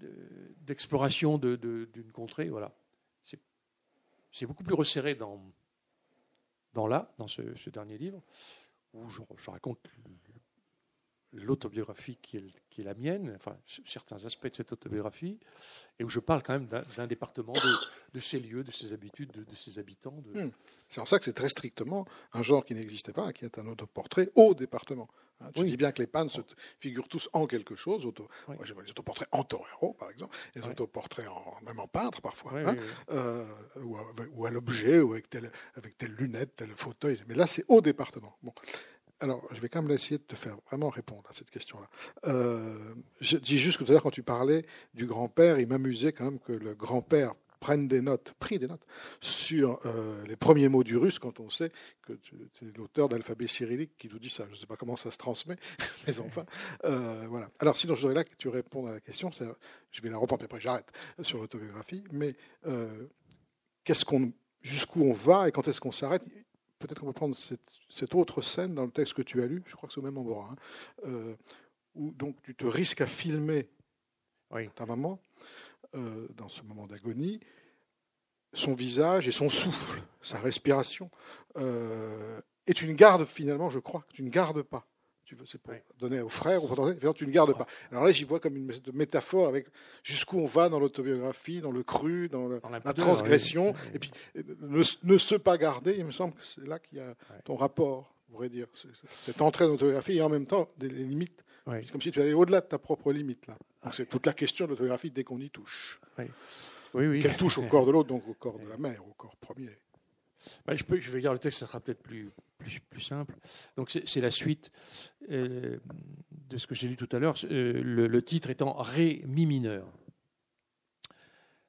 d'exploration d'une contrée. Voilà. C'est beaucoup plus resserré dans, là, dans ce, dernier livre, où je, raconte l'autobiographie qui, qui est, la mienne, enfin certains aspects de cette autobiographie, et où je parle quand même d'un département, de, ces lieux, de ses habitudes, de, ses habitants. Hmm. C'est en ça que c'est très strictement un genre qui n'existait pas, qui est un autoportrait au département. Hein, tu dis bien que les pannes se figurent tous en quelque chose. Auto, Moi, je vois les autoportraits en torero, par exemple, les autoportraits en, même en peintre parfois, hein, euh, ou, à, l'objet, ou avec telle, avec telle lunette, tel fauteuil. Mais là, c'est au département. Bon. Alors, je vais quand même essayer de te faire vraiment répondre à cette question-là. Euh, je dis juste que tout à l'heure, quand tu parlais du grand-père, il m'amusait quand même que le grand-père prenne des notes, pris des notes sur euh, les premiers mots du russe quand on sait que c'est l'auteur d'alphabet cyrillique qui nous dit ça. Je ne sais pas comment ça se transmet, mais enfin, euh, voilà. Alors sinon, je voudrais là que tu répondes à la question. Je vais la reprendre après j'arrête sur l'autobiographie. Mais qu'est-ce qu'on, jusqu'où on va et quand est-ce qu'on s'arrête? Peut-être qu'on peut prendre cette, autre scène dans le texte que tu as lu, je crois que c'est au même endroit, hein, euh, où donc tu te risques à filmer ta maman euh, dans ce moment d'agonie, son visage et son souffle, sa respiration, euh, et tu ne gardes finalement, je crois, que tu ne gardes pas c'est pour donner aux frères, ou tu ne gardes pas. Alors là, j'y vois comme une métaphore avec jusqu'où on va dans l'autobiographie, dans le cru, dans, la, transgression, et puis ne, se pas garder, il me semble que c'est là qu'il y a ton rapport, on pourrait dire, cette entrée dans l'autobiographie et en même temps des limites. C'est comme si tu allais au-delà de ta propre limite là. Donc c'est toute la question de l'autobiographie dès qu'on y touche. Oui. Oui, Qu'elle touche au corps de l'autre, donc au corps de la mère, au corps premier. Bah, je, vais dire le texte, ça sera peut-être plus, simple. Donc c'est la suite euh, de ce que j'ai lu tout à l'heure, euh, le, titre étant Ré mi mineur.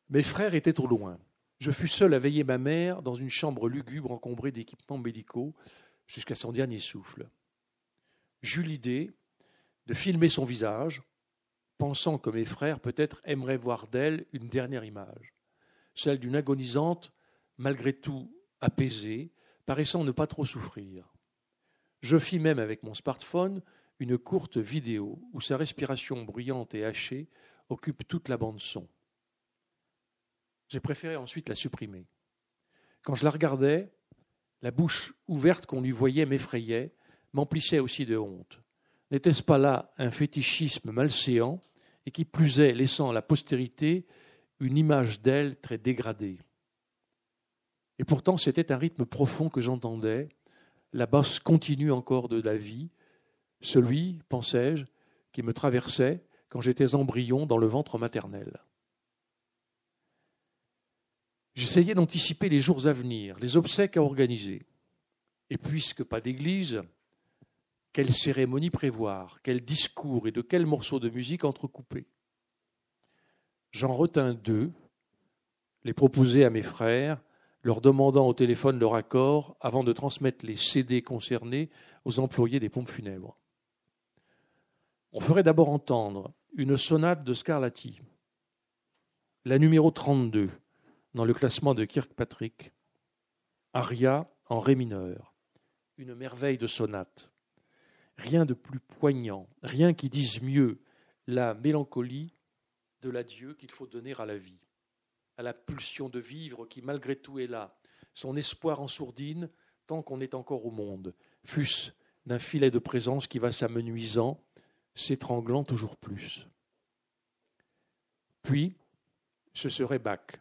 Mes frères étaient au loin. Je fus seul à veiller ma mère dans une chambre lugubre encombrée d'équipements médicaux jusqu'à son dernier souffle. J'eus l'idée de filmer son visage, pensant que mes frères peut-être aimeraient voir d'elle une dernière image, celle d'une agonisante, malgré tout apaisée, paraissant ne pas trop souffrir. Je fis même avec mon smartphone une courte vidéo où sa respiration bruyante et hachée occupe toute la bande son. J'ai préféré ensuite la supprimer. Quand je la regardais, la bouche ouverte qu'on lui voyait m'effrayait, m'emplissait aussi de honte. N'était-ce pas là un fétichisme malséant et qui plus est laissant à la postérité une image d'elle très dégradée? Et pourtant, c'était un rythme profond que j'entendais, la basse continue encore de la vie, celui, pensais-je, qui me traversait quand j'étais embryon dans le ventre maternel. J'essayais d'anticiper les jours à venir, les obsèques à organiser. Et puisque pas d'église, quelle cérémonie prévoir, quel discours et de quels morceaux de musique entrecouper J'en retins deux, les proposer à mes frères leur demandant au téléphone leur accord avant de transmettre les CD concernés aux employés des pompes funèbres. On ferait d'abord entendre une sonate de Scarlatti, la numéro 32 dans le classement de Kirkpatrick, aria en ré mineur, une merveille de sonate. Rien de plus poignant, rien qui dise mieux la mélancolie de l'adieu qu'il faut donner à la vie à la pulsion de vivre qui malgré tout est là, son espoir en sourdine tant qu'on est encore au monde, fût-ce d'un filet de présence qui va s'amenuisant, s'étranglant toujours plus. Puis, ce serait Bach,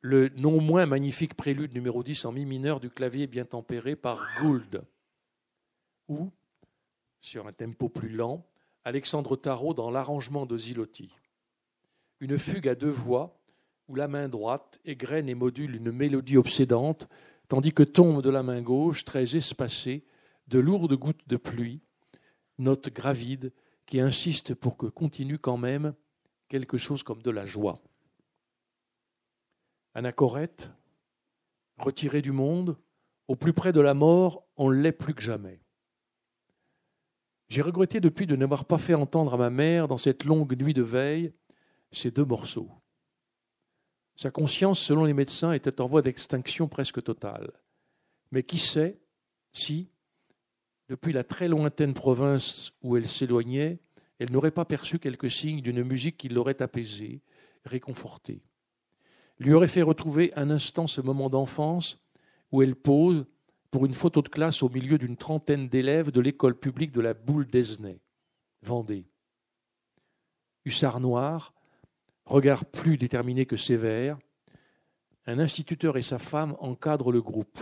le non moins magnifique prélude numéro 10 en mi mineur du clavier bien tempéré par Gould, ou, sur un tempo plus lent, Alexandre Tarot dans l'arrangement de Zilotti. Une fugue à deux voix où la main droite égrène et module une mélodie obsédante, tandis que tombe de la main gauche, très espacée, de lourdes gouttes de pluie, note gravide qui insiste pour que continue quand même quelque chose comme de la joie. anachorète, retiré du monde, au plus près de la mort, on l'est plus que jamais. J'ai regretté depuis de n'avoir pas fait entendre à ma mère, dans cette longue nuit de veille, ces deux morceaux. Sa conscience, selon les médecins, était en voie d'extinction presque totale. Mais qui sait si, depuis la très lointaine province où elle s'éloignait, elle n'aurait pas perçu quelques signes d'une musique qui l'aurait apaisée, réconfortée, lui aurait fait retrouver un instant ce moment d'enfance où elle pose pour une photo de classe au milieu d'une trentaine d'élèves de l'école publique de la Boule d'Esnay, Vendée. Hussard noir, regard plus déterminé que sévère, un instituteur et sa femme encadrent le groupe.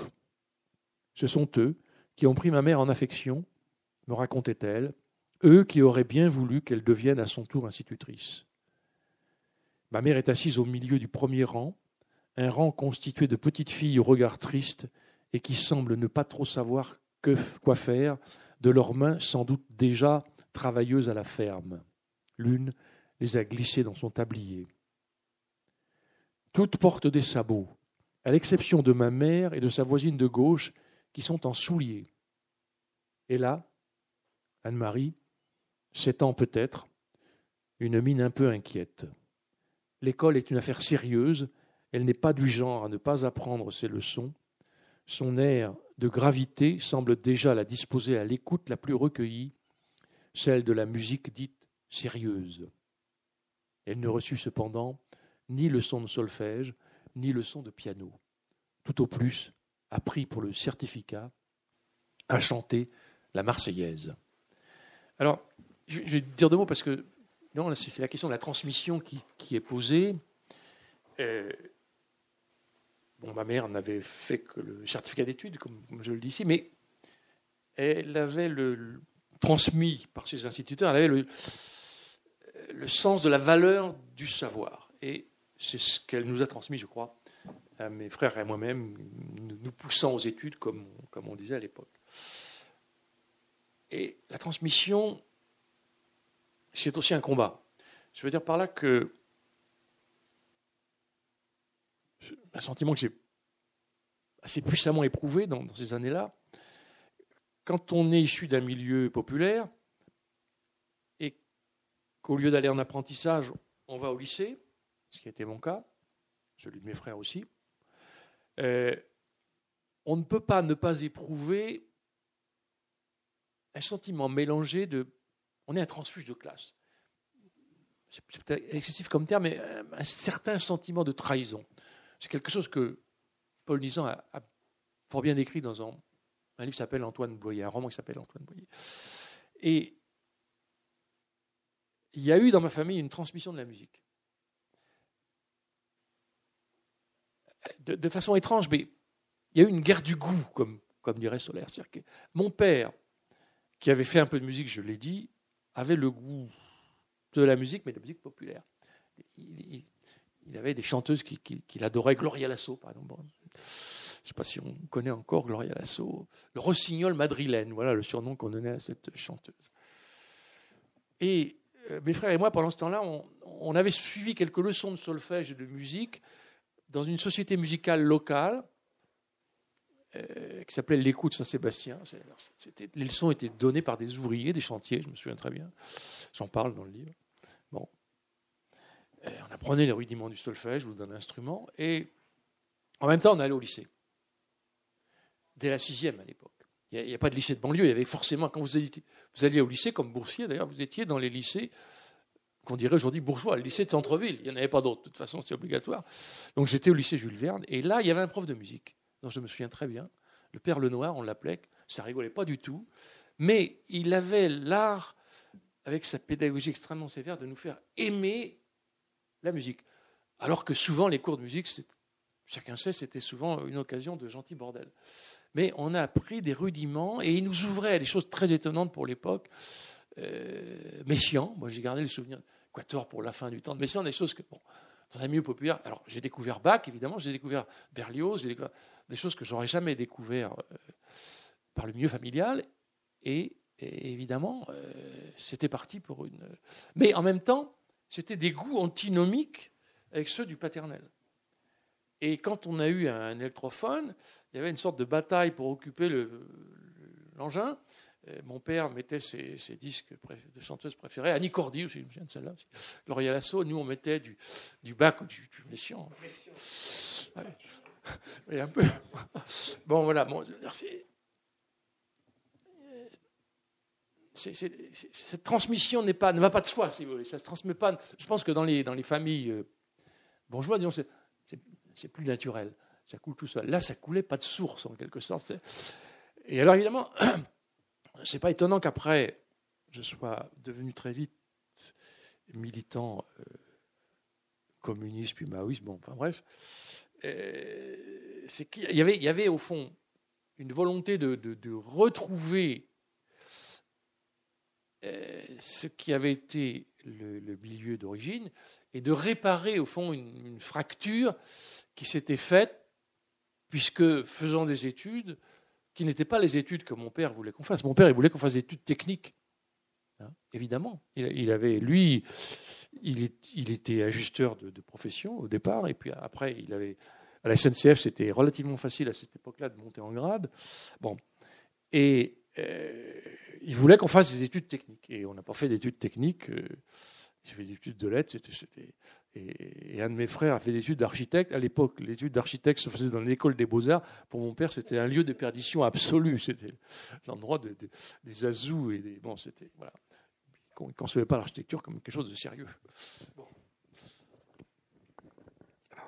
Ce sont eux qui ont pris ma mère en affection, me racontait-elle, eux qui auraient bien voulu qu'elle devienne à son tour institutrice. Ma mère est assise au milieu du premier rang, un rang constitué de petites filles au regard triste et qui semblent ne pas trop savoir quoi faire de leurs mains sans doute déjà travailleuses à la ferme. L'une les a glissées dans son tablier. Toutes portent des sabots, à l'exception de ma mère et de sa voisine de gauche qui sont en souliers. Et là, Anne-Marie, sept ans peut-être, une mine un peu inquiète. L'école est une affaire sérieuse, elle n'est pas du genre à ne pas apprendre ses leçons. Son air de gravité semble déjà la disposer à l'écoute la plus recueillie, celle de la musique dite sérieuse. Elle ne reçut cependant ni leçon de solfège, ni leçon de piano. Tout au plus, appris pour le certificat à chanter la Marseillaise. Alors, je vais dire deux mots parce que c'est la question de la transmission qui, est posée. Euh, ma mère n'avait fait que le certificat d'études, comme je le dis ici, mais elle avait le, transmis par ses instituteurs, le sens de la valeur du savoir. Et c'est ce qu'elle nous a transmis, je crois, à mes frères et à moi-même, nous poussant aux études, comme, comme on disait à l'époque. Et la transmission, c'est aussi un combat. Je veux dire par là que un sentiment que j'ai assez puissamment éprouvé dans, ces années-là, quand on est issu d'un milieu populaire qu'au lieu d'aller en apprentissage, on va au lycée, ce qui été mon cas, celui de mes frères aussi, euh, on ne peut pas ne pas éprouver un sentiment mélangé de on est un transfuge de classe. C'est peut-être excessif comme terme, mais euh, un certain sentiment de trahison. C'est quelque chose que Paul Nizan a, fort bien décrit dans un, livre qui s'appelle Antoine Boyer, un roman qui s'appelle Antoine Boyer. Et il y a eu dans ma famille une transmission de la musique. De, façon étrange, mais il y a eu une guerre du goût, comme, dirait Solaire. Mon père, qui avait fait un peu de musique, je l'ai dit, avait le goût de la musique, mais de la musique populaire. Il, avait des chanteuses qu'il adorait, Gloria Lasso, par exemple. je ne sais pas si on connaît encore Gloria Lasso. Le rossignol madrilène, voilà le surnom qu'on donnait à cette chanteuse. Et mes frères et moi, pendant ce temps-là, on, avait suivi quelques leçons de solfège et de musique dans une société musicale locale euh, qui s'appelait l'Écoute Saint-Sébastien. Les leçons étaient données par des ouvriers des chantiers, je me souviens très bien. J'en parle dans le livre. Bon. Euh, on apprenait les rudiments du solfège ou d'un instrument, et en même temps, on allait au lycée. Dès la sixième à l'époque. Il n'y a, pas de lycée de banlieue, il y avait forcément, quand vous, étiez, vous alliez au lycée comme boursier, d'ailleurs, vous étiez dans les lycées qu'on dirait aujourd'hui bourgeois, le lycée de centre-ville. Il n'y en avait pas d'autres, de toute façon, c'est obligatoire. Donc j'étais au lycée Jules Verne, et là, il y avait un prof de musique dont je me souviens très bien. Le Père Lenoir, on l'appelait, ça rigolait pas du tout, mais il avait l'art, avec sa pédagogie extrêmement sévère, de nous faire aimer la musique. Alors que souvent, les cours de musique, chacun sait, c'était souvent une occasion de gentil bordel. Mais on a appris des rudiments et il nous ouvrait à des choses très étonnantes pour l'époque. Euh, Messian, moi j'ai gardé le souvenir, Quator pour la fin du temps de Messian, des choses que, bon, dans un milieu populaire, alors j'ai découvert Bach, évidemment, j'ai découvert Berlioz, j'ai découvert des choses que j'aurais jamais découvert euh, par le milieu familial. Et, évidemment, euh, c'était parti pour une. Mais en même temps, c'était des goûts antinomiques avec ceux du paternel. Et quand on a eu un électrophone, il y avait une sorte de bataille pour occuper l'engin. mon père mettait ses, disques de chanteuses préférées, Annie Cordy aussi, je me souviens de celle-là, Gloria Lasso. Nous, on mettait du, du bac ou du, du peu. Bon, voilà. Bon, cette transmission n'est pas, ne va pas de soi, si vous voulez. Ça se transmet pas. Je pense que dans les, dans les familles euh, bourgeoises, disons, c'est plus naturel. Ça coule tout seul. Là, ça coulait pas de source, en quelque sorte. Et alors, évidemment, c'est pas étonnant qu'après, je sois devenu très vite militant euh, communiste, puis maoïste, bon, enfin bref. Euh, c'est qu'il y avait, il y avait au fond une volonté de, retrouver euh, ce qui avait été le, milieu d'origine et de réparer au fond une, fracture qui s'était faite puisque faisant des études qui n'étaient pas les études que mon père voulait qu'on fasse. Mon père, voulait qu'on fasse des études techniques, hein, évidemment. Il, avait, lui, il, était ajusteur de, de, profession au départ, et puis après, il avait, à la SNCF, c'était relativement facile à cette époque-là de monter en grade. Bon, et euh, il voulait qu'on fasse des études techniques. Et on n'a pas fait d'études techniques. Euh, j'ai fait des études de lettres. Et, un de mes frères a fait des études d'architecte. À l'époque, les études d'architecte se faisaient dans l'école des beaux-arts. Pour mon père, c'était un lieu de perdition absolue. C'était l'endroit des azous. Et bon, c'était, voilà. On ne concevait pas l'architecture comme quelque chose de sérieux.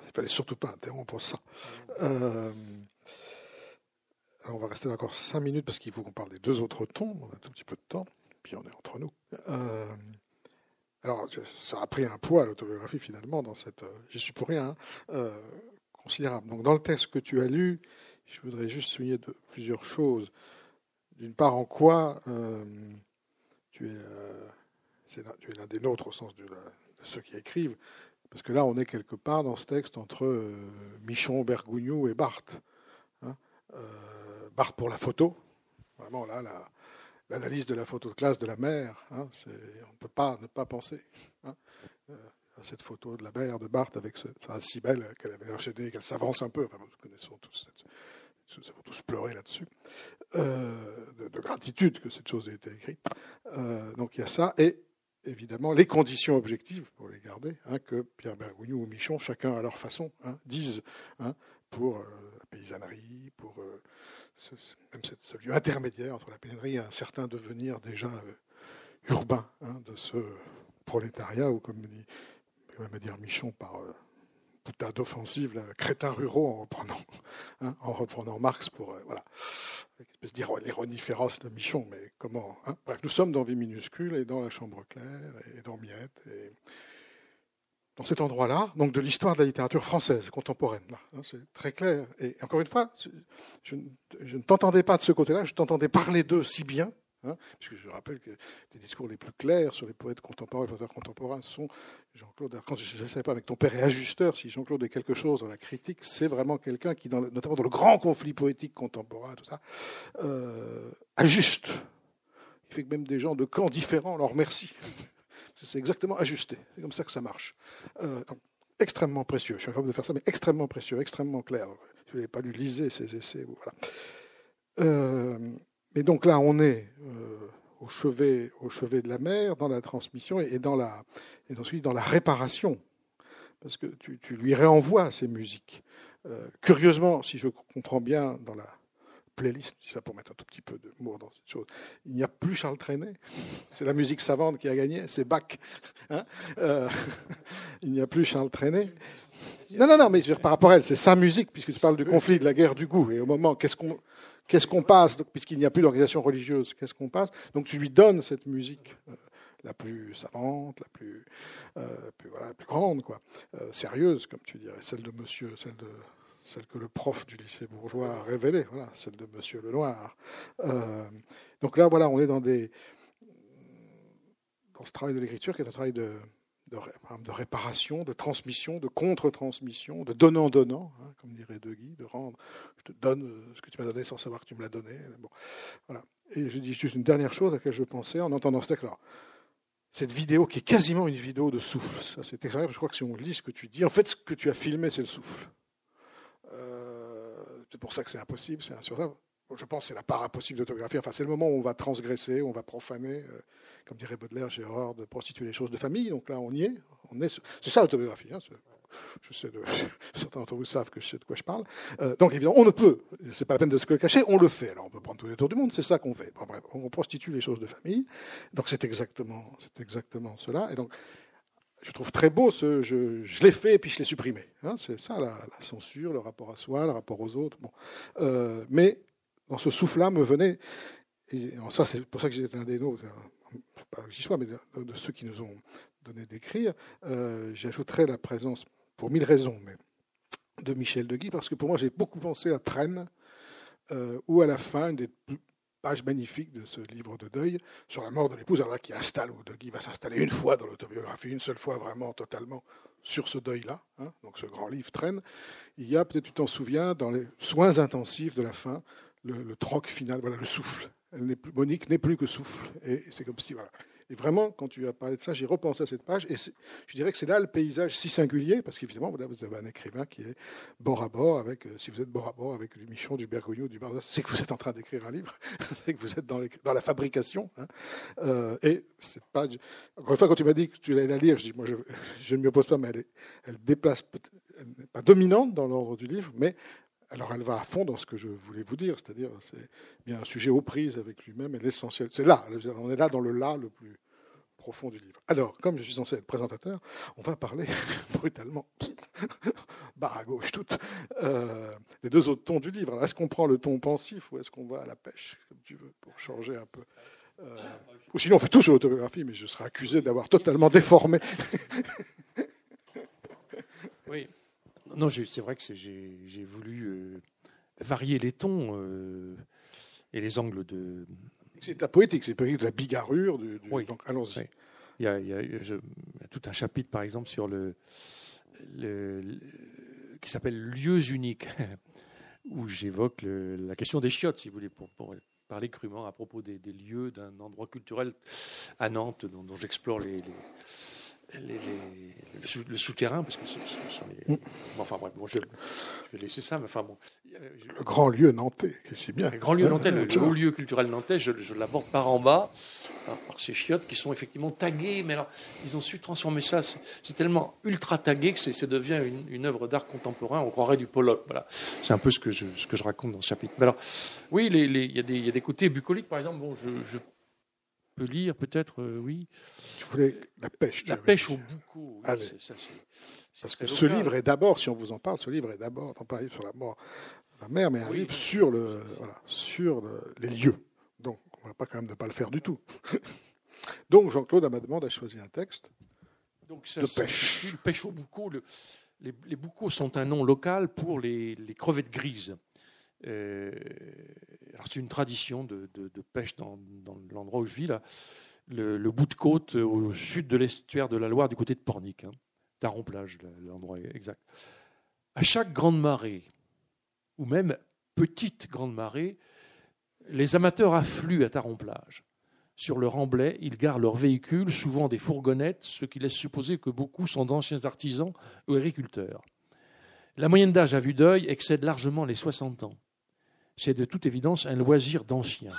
il ne fallait surtout pas interrompre ça. Euh, on va rester encore cinq minutes parce qu'il faut qu'on parle des deux autres tons. On a un tout petit peu de temps, puis on est entre nous. Euh, alors, ça a pris un poids l'autobiographie finalement dans cette. Euh, j'y suis pour rien, hein, euh, considérable. Donc, dans le texte que tu as lu, je voudrais juste souligner plusieurs choses. D'une part, en quoi tu es, tu es l'un des nôtres au sens de, ceux qui écrivent, parce que là, on est quelque part dans ce texte entre Michon, Bergugno et Barthes. Hein, Barthes pour la photo. Vraiment, là, l'analyse de la photo de classe de la mer, hein, on ne peut pas ne pas penser hein, euh, à cette photo de la mer de Barthes avec ce, si belle qu'elle avait l'air gênée, qu'elle s'avance un peu. Enfin, nous connaissons tous, nous avons tous pleuré là-dessus, euh, de, gratitude que cette chose ait été écrite. Euh, donc il y a ça, et évidemment les conditions objectives pour les garder, que Pierre Bergogneau ou Michon, chacun à leur façon, disent pour la paysannerie, pour même ce, lieu intermédiaire entre la paysannerie et un certain devenir déjà euh, urbain hein, de ce prolétariat, ou comme dit, dire Michon par euh, boutade offensive, la crétin ruraux en reprenant, hein, en reprenant Marx pour, euh, voilà, d'ironie féroce de Michon, mais comment hein. Bref, nous sommes dans Vie minuscule et dans la chambre claire et dans Miette. Et, dans cet endroit-là, donc de l'histoire de la littérature française contemporaine. Hein, c'est très clair. Et encore une fois, je, ne t'entendais pas de ce côté-là, je t'entendais parler d'eux si bien, hein, puisque je rappelle que les discours les plus clairs sur les poètes contemporains, les auteurs contemporains, sont Jean-Claude. Quand je ne savais pas avec ton père et ajusteur, si Jean-Claude est quelque chose dans la critique, c'est vraiment quelqu'un qui, notamment dans le grand conflit poétique contemporain, tout ça, euh, ajuste. Il fait que même des gens de camps différents leur remercient. C'est exactement ajusté. C'est comme ça que ça marche. Euh, extrêmement précieux. Je suis incapable de faire ça, mais extrêmement précieux, extrêmement clair. Si vous n'avez pas lu, lisez ces essais. Euh, mais donc là, on est euh, au, chevet, au chevet de la mer, dans la transmission et, dans la, et ensuite dans la réparation. Parce que tu, tu lui réenvoies ces musiques. curieusement, si je comprends bien, dans la playlist, ça pour mettre un tout petit peu de mots dans cette chose. Il n'y a plus Charles Trenet, c'est la musique savante qui a gagné, c'est Bach. Hein euh, il n'y a plus Charles Trenet. Non, non, non, mais je veux dire, par rapport à elle, c'est sa musique, puisque tu parles du conflit, de la guerre du goût. Et au moment, qu'est-ce qu'on qu'est-ce qu'on passe, puisqu'il n'y a plus d'organisation religieuse, qu'est-ce qu'on passe? Donc tu lui donnes cette musique. Euh, la plus savante, la plus, euh, plus, voilà, la plus grande, quoi, sérieuse, comme tu dirais, celle de Monsieur, celle de celle que le prof du lycée bourgeois a révélée, voilà, celle de Monsieur Lenoir. Euh, donc là, voilà, on est dans, des, dans ce travail de l'écriture qui est un travail de, de, réparation, de transmission, de contre-transmission, de donnant-donnant, hein, comme dirait De Guy, de rendre. Je te donne euh, ce que tu m'as donné sans savoir que tu me l'as donné. Bon, voilà. Et je dis juste une dernière chose à laquelle je pensais en entendant ce texte-là. Cette vidéo qui est quasiment une vidéo de souffle. Ça, c'est extraordinaire. Je crois que si on lit ce que tu dis, en fait, ce que tu as filmé, c'est le souffle. C'est pour ça que c'est impossible, c'est insurable. Je pense que c'est la part impossible d'autographie. Enfin, c'est le moment où on va transgresser, on va profaner. Euh, comme dirait Baudelaire, j'ai horreur de prostituer les choses de famille. Donc là, on y est. On est c'est ça l'autobiographie. Hein, je sais certains d'entre vous savent que je sais de quoi je parle. Euh, donc évidemment, on ne peut, c'est pas la peine de se cacher, on le fait. Alors on peut prendre tous les tours du monde, c'est ça qu'on fait. on prostitue les choses de famille. Donc c'est exactement, c'est exactement cela. Et donc je trouve très beau ce je, je l'ai fait et puis je l'ai supprimé. Hein, c'est ça la, censure, le rapport à soi, le rapport aux autres. Bon. Euh, mais dans ce souffle-là me venait, et ça c'est pour ça que j'étais un des nôtres, pas que j'y sois, mais de, ceux qui nous ont donné d'écrire, euh, j'ajouterais la présence, pour mille raisons, mais de Michel de Guy, parce que pour moi j'ai beaucoup pensé à Traîne, euh, où à la fin, une des pages magnifiques de ce livre de deuil, sur la mort de l'épouse, alors là qui installe, où de Guy va s'installer une fois dans l'autobiographie, une seule fois vraiment totalement sur ce deuil-là, hein, donc ce grand livre Traîne, il y a, peut-être tu t'en souviens, dans les soins intensifs de la fin, le, troc final, voilà, le souffle. Elle plus, Monique n'est plus que souffle. Et c'est comme si, voilà. Et vraiment, quand tu as parlé de ça, j'ai repensé à cette page. Et je dirais que c'est là le paysage si singulier, parce qu'évidemment, vous avez un écrivain qui est bord à bord avec, euh, si vous êtes bord à bord avec du Michon, du Bergoglio, du Bardas, c'est que vous êtes en train d'écrire un livre, c'est que vous êtes dans, la fabrication. Hein. Euh, et cette page, encore une fois, quand tu m'as dit que tu allais la lire, je dis, moi, je, je ne m'y oppose pas, mais elle, elle déplace, elle n'est pas dominante dans l'ordre du livre, mais alors elle va à fond dans ce que je voulais vous dire, c'est-à-dire c'est bien un sujet aux prises avec lui-même et l'essentiel. C'est là, on est là dans le là le plus profond du livre. Alors, comme je suis censé être présentateur, on va parler brutalement, barre à gauche toute, euh, des deux autres tons du livre. Est-ce qu'on prend le ton pensif ou est-ce qu'on va à la pêche, comme tu veux, pour changer un peu euh, Ou sinon on fait tout sur l'autobiographie, mais je serai accusé d'avoir totalement déformé. oui. Non, c'est vrai que j'ai voulu euh, varier les tons euh, et les angles de. C'est ta poétique, c'est de la bigarrure. oui. Donc allons-y. Il, y a, tout un chapitre, par exemple, sur le, qui s'appelle Lieux uniques, où j'évoque la question des chiottes, si vous voulez, pour, parler crûment à propos des, lieux d'un endroit culturel à Nantes, dont, j'explore les le, souterrain, parce que ce, sont les. Mm. enfin bref, je, vais laisser ça, mais enfin bon. Le grand lieu nantais, c'est bien. Le grand lieu nantais, le, haut lieu culturel nantais, je, l'aborde par en bas, hein, par ces chiottes qui sont effectivement taguées, mais alors ils ont su transformer ça. C'est tellement ultra tagué que ça devient une, une œuvre d'art contemporain, on croirait du Pollock. Voilà. C'est un peu ce que, je, ce que je raconte dans ce chapitre. Mais alors, oui, il y, y, a des côtés bucoliques, par exemple. Bon, je peut lire, peut-être, euh, oui. Tu voulais la pêche. La pêche au boucau. Parce que ce livre est d'abord, si on vous en parle, ce livre est d'abord, non pas un livre sur la mort la mer, mais un livre sur, le, voilà, sur les lieux. Donc, on ne va pas quand même ne pas le faire du tout. Donc, Jean-Claude, à ma demande, a choisi un texte Donc, ça, de pêche. Pêche au boucau. les, les boucaux sont un nom local pour les, les crevettes grises. Euh, c'est une tradition de, pêche dans, l'endroit où je vis, là, le, bout de côte au sud de l'estuaire de la Loire, du côté de Pornic, hein, Taron-Plage, l'endroit exact. À chaque grande marée, ou même petite grande marée, les amateurs affluent à Taron-Plage. Sur le remblai, ils garent leurs véhicules, souvent des fourgonnettes, ce qui laisse supposer que beaucoup sont d'anciens artisans ou agriculteurs. La moyenne d'âge à vue d'œil excède largement les 60 ans c'est de toute évidence un loisir d'anciens.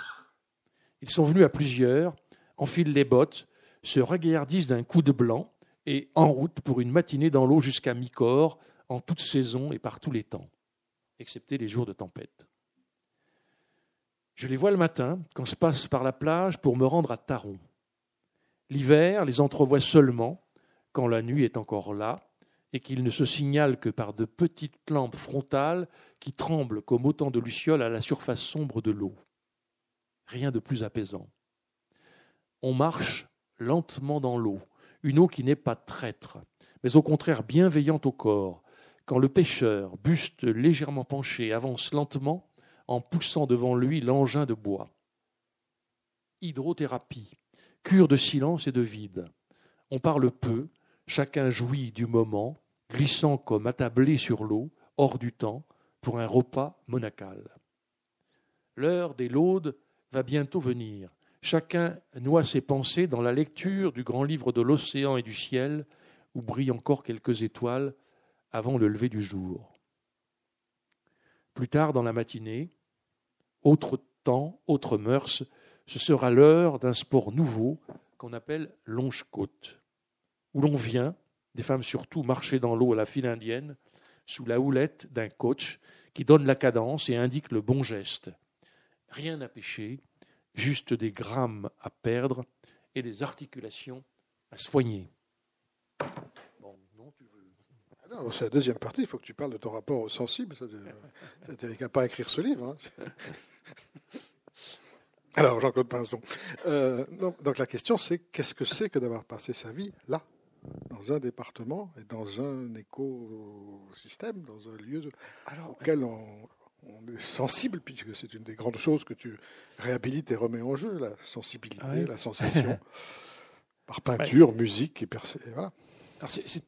Ils sont venus à plusieurs, enfilent les bottes, se regaillardissent d'un coup de blanc et en route pour une matinée dans l'eau jusqu'à mi-corps, en toute saison et par tous les temps, excepté les jours de tempête. Je les vois le matin quand je passe par la plage pour me rendre à Taron. L'hiver les entrevoit seulement quand la nuit est encore là et qu'ils ne se signalent que par de petites lampes frontales qui tremblent comme autant de lucioles à la surface sombre de l'eau. Rien de plus apaisant. On marche lentement dans l'eau, une eau qui n'est pas traître, mais au contraire bienveillante au corps, quand le pêcheur, buste légèrement penché, avance lentement en poussant devant lui l'engin de bois. Hydrothérapie, cure de silence et de vide. On parle peu, chacun jouit du moment, glissant comme attablé sur l'eau, hors du temps, pour un repas monacal. L'heure des laudes va bientôt venir. Chacun noie ses pensées dans la lecture du grand livre de l'océan et du ciel, où brillent encore quelques étoiles avant le lever du jour. Plus tard dans la matinée, autre temps, autre mœurs, ce sera l'heure d'un sport nouveau qu'on appelle longe-côte, où l'on vient, des femmes surtout, marcher dans l'eau à la file indienne, sous la houlette d'un coach qui donne la cadence et indique le bon geste. Rien à pêcher, juste des grammes à perdre et des articulations à soigner. Bon, non, tu veux... Ah c'est la deuxième partie, il faut que tu parles de ton rapport au sensible. Tu n'as qu'à pas écrire ce livre. Hein. Alors, Jean-Claude Pinson. Euh, donc, la question, c'est qu'est-ce que c'est que d'avoir passé sa vie là, dans un département et dans un écosystème, dans un lieu auquel on, est sensible, puisque c'est une des grandes choses que tu réhabilites et remets en jeu, la sensibilité, ah la sensation, par peinture, musique et, voilà. Alors c'est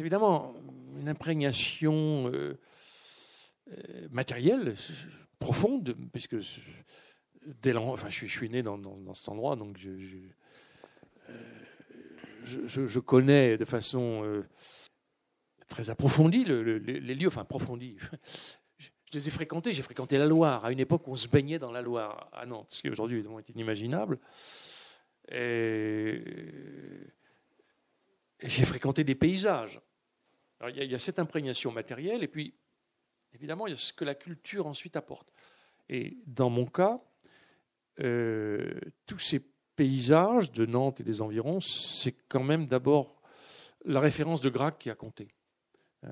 évidemment une imprégnation euh, euh, matérielle profonde, puisque dès enfin, je, suis, né dans, cet endroit, donc je, je, connais de façon euh, très approfondie les lieux, enfin approfondie. Je les ai fréquentés, j'ai fréquenté la Loire, à une époque où on se baignait dans la Loire, à Nantes, ce qui aujourd'hui est inimaginable. Et, j'ai fréquenté des paysages. il, y a, cette imprégnation matérielle, et puis, évidemment, il y a ce que la culture ensuite apporte. Et dans mon cas, euh, tous ces paysages de Nantes et des environs, c'est quand même d'abord la référence de Grac qui a compté. Euh,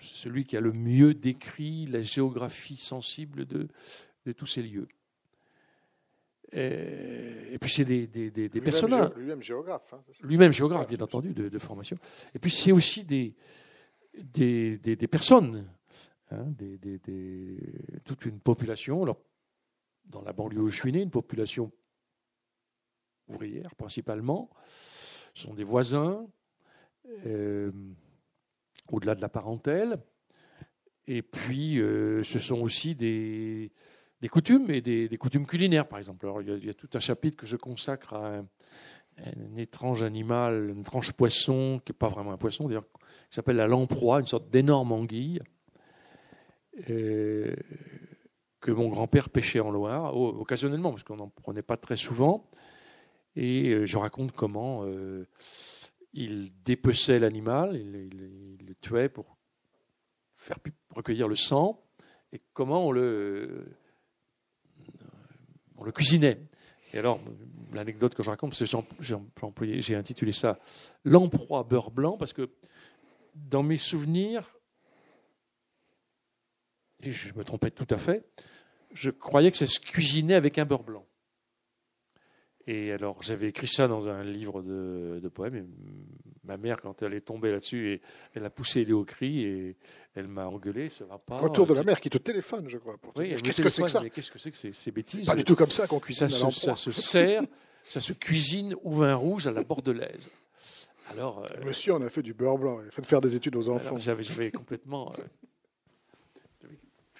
celui qui a le mieux décrit la géographie sensible de, de tous ces lieux. Et, puis c'est des, des, des, personnages. Lui-même géographe. Hein, lui-même géographe, bien entendu, de, de, formation. Et puis c'est aussi des, des, personnes, hein, toute une population. Alors, dans la banlieue où je suis né, une population ouvrière principalement. Ce sont des voisins, euh, au-delà de la parentèle. Et puis, euh, ce sont aussi des, coutumes et des, coutumes culinaires, par exemple. Alors, il y, a, tout un chapitre que je consacre à un, étrange animal, un étrange poisson, qui n'est pas vraiment un poisson, d'ailleurs, qui s'appelle la lamproie, une sorte d'énorme anguille. Euh, que mon grand-père pêchait en Loire, occasionnellement, parce qu'on n'en prenait pas très souvent. Et euh, je raconte comment euh, il dépeçait l'animal, il, le tuait pour faire recueillir le sang, et comment on le, cuisinait. Et alors, l'anecdote que je raconte, c'est j'ai, j'ai intitulé ça L'emproie beurre blanc, parce que dans mes souvenirs, et je me trompais tout à fait, je croyais que ça se cuisinait avec un beurre blanc. Et alors, j'avais écrit ça dans un livre de, poèmes. Et ma mère, quand elle est tombée là-dessus, elle a poussé les hauts cris et elle m'a engueulé. Ça va pas. Retour de la mère qui te téléphone, je crois. Pour oui, qu'est-ce que c'est que ça Qu'est-ce que c'est que ces, bêtises Pas du tout comme ça qu'on cuisine. Ça, se, ça se sert, ça se cuisine au vin rouge à la bordelaise. Alors, euh, Monsieur, on a fait du beurre blanc. Il fait faire des études aux enfants. J'avais complètement.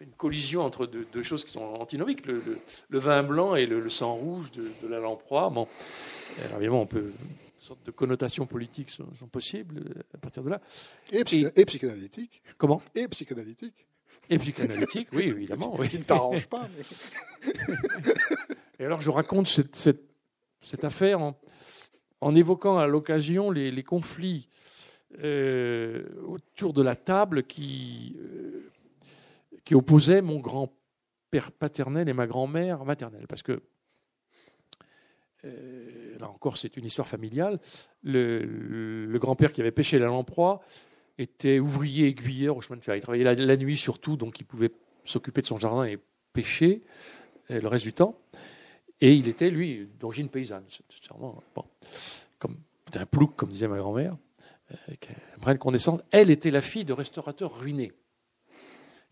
Une collision entre deux, choses qui sont antinomiques, le, vin blanc et le, sang rouge de, la lamproie. Bon, évidemment, on peut, une sorte de connotations politiques sont, possibles euh, à partir de là. Et, et, psychanalytique. Comment? Et psychanalytique. Et psychanalytique, oui, évidemment. Oui. Qui ne t'arrange pas. et alors, je raconte cette, cette, affaire en, en, évoquant à l'occasion les, conflits euh, autour de la table qui. Euh, qui opposait mon grand-père paternel et ma grand-mère maternelle. Parce que, euh, là encore, c'est une histoire familiale. Le, grand-père qui avait pêché la lamproie était ouvrier aiguilleur au chemin de fer. Il travaillait la, nuit surtout, donc il pouvait s'occuper de son jardin et pêcher euh, le reste du temps. Et il était, lui, d'origine paysanne. bon, comme un plouc, comme disait ma grand-mère, euh, connaissance. Elle était la fille de restaurateurs ruinés.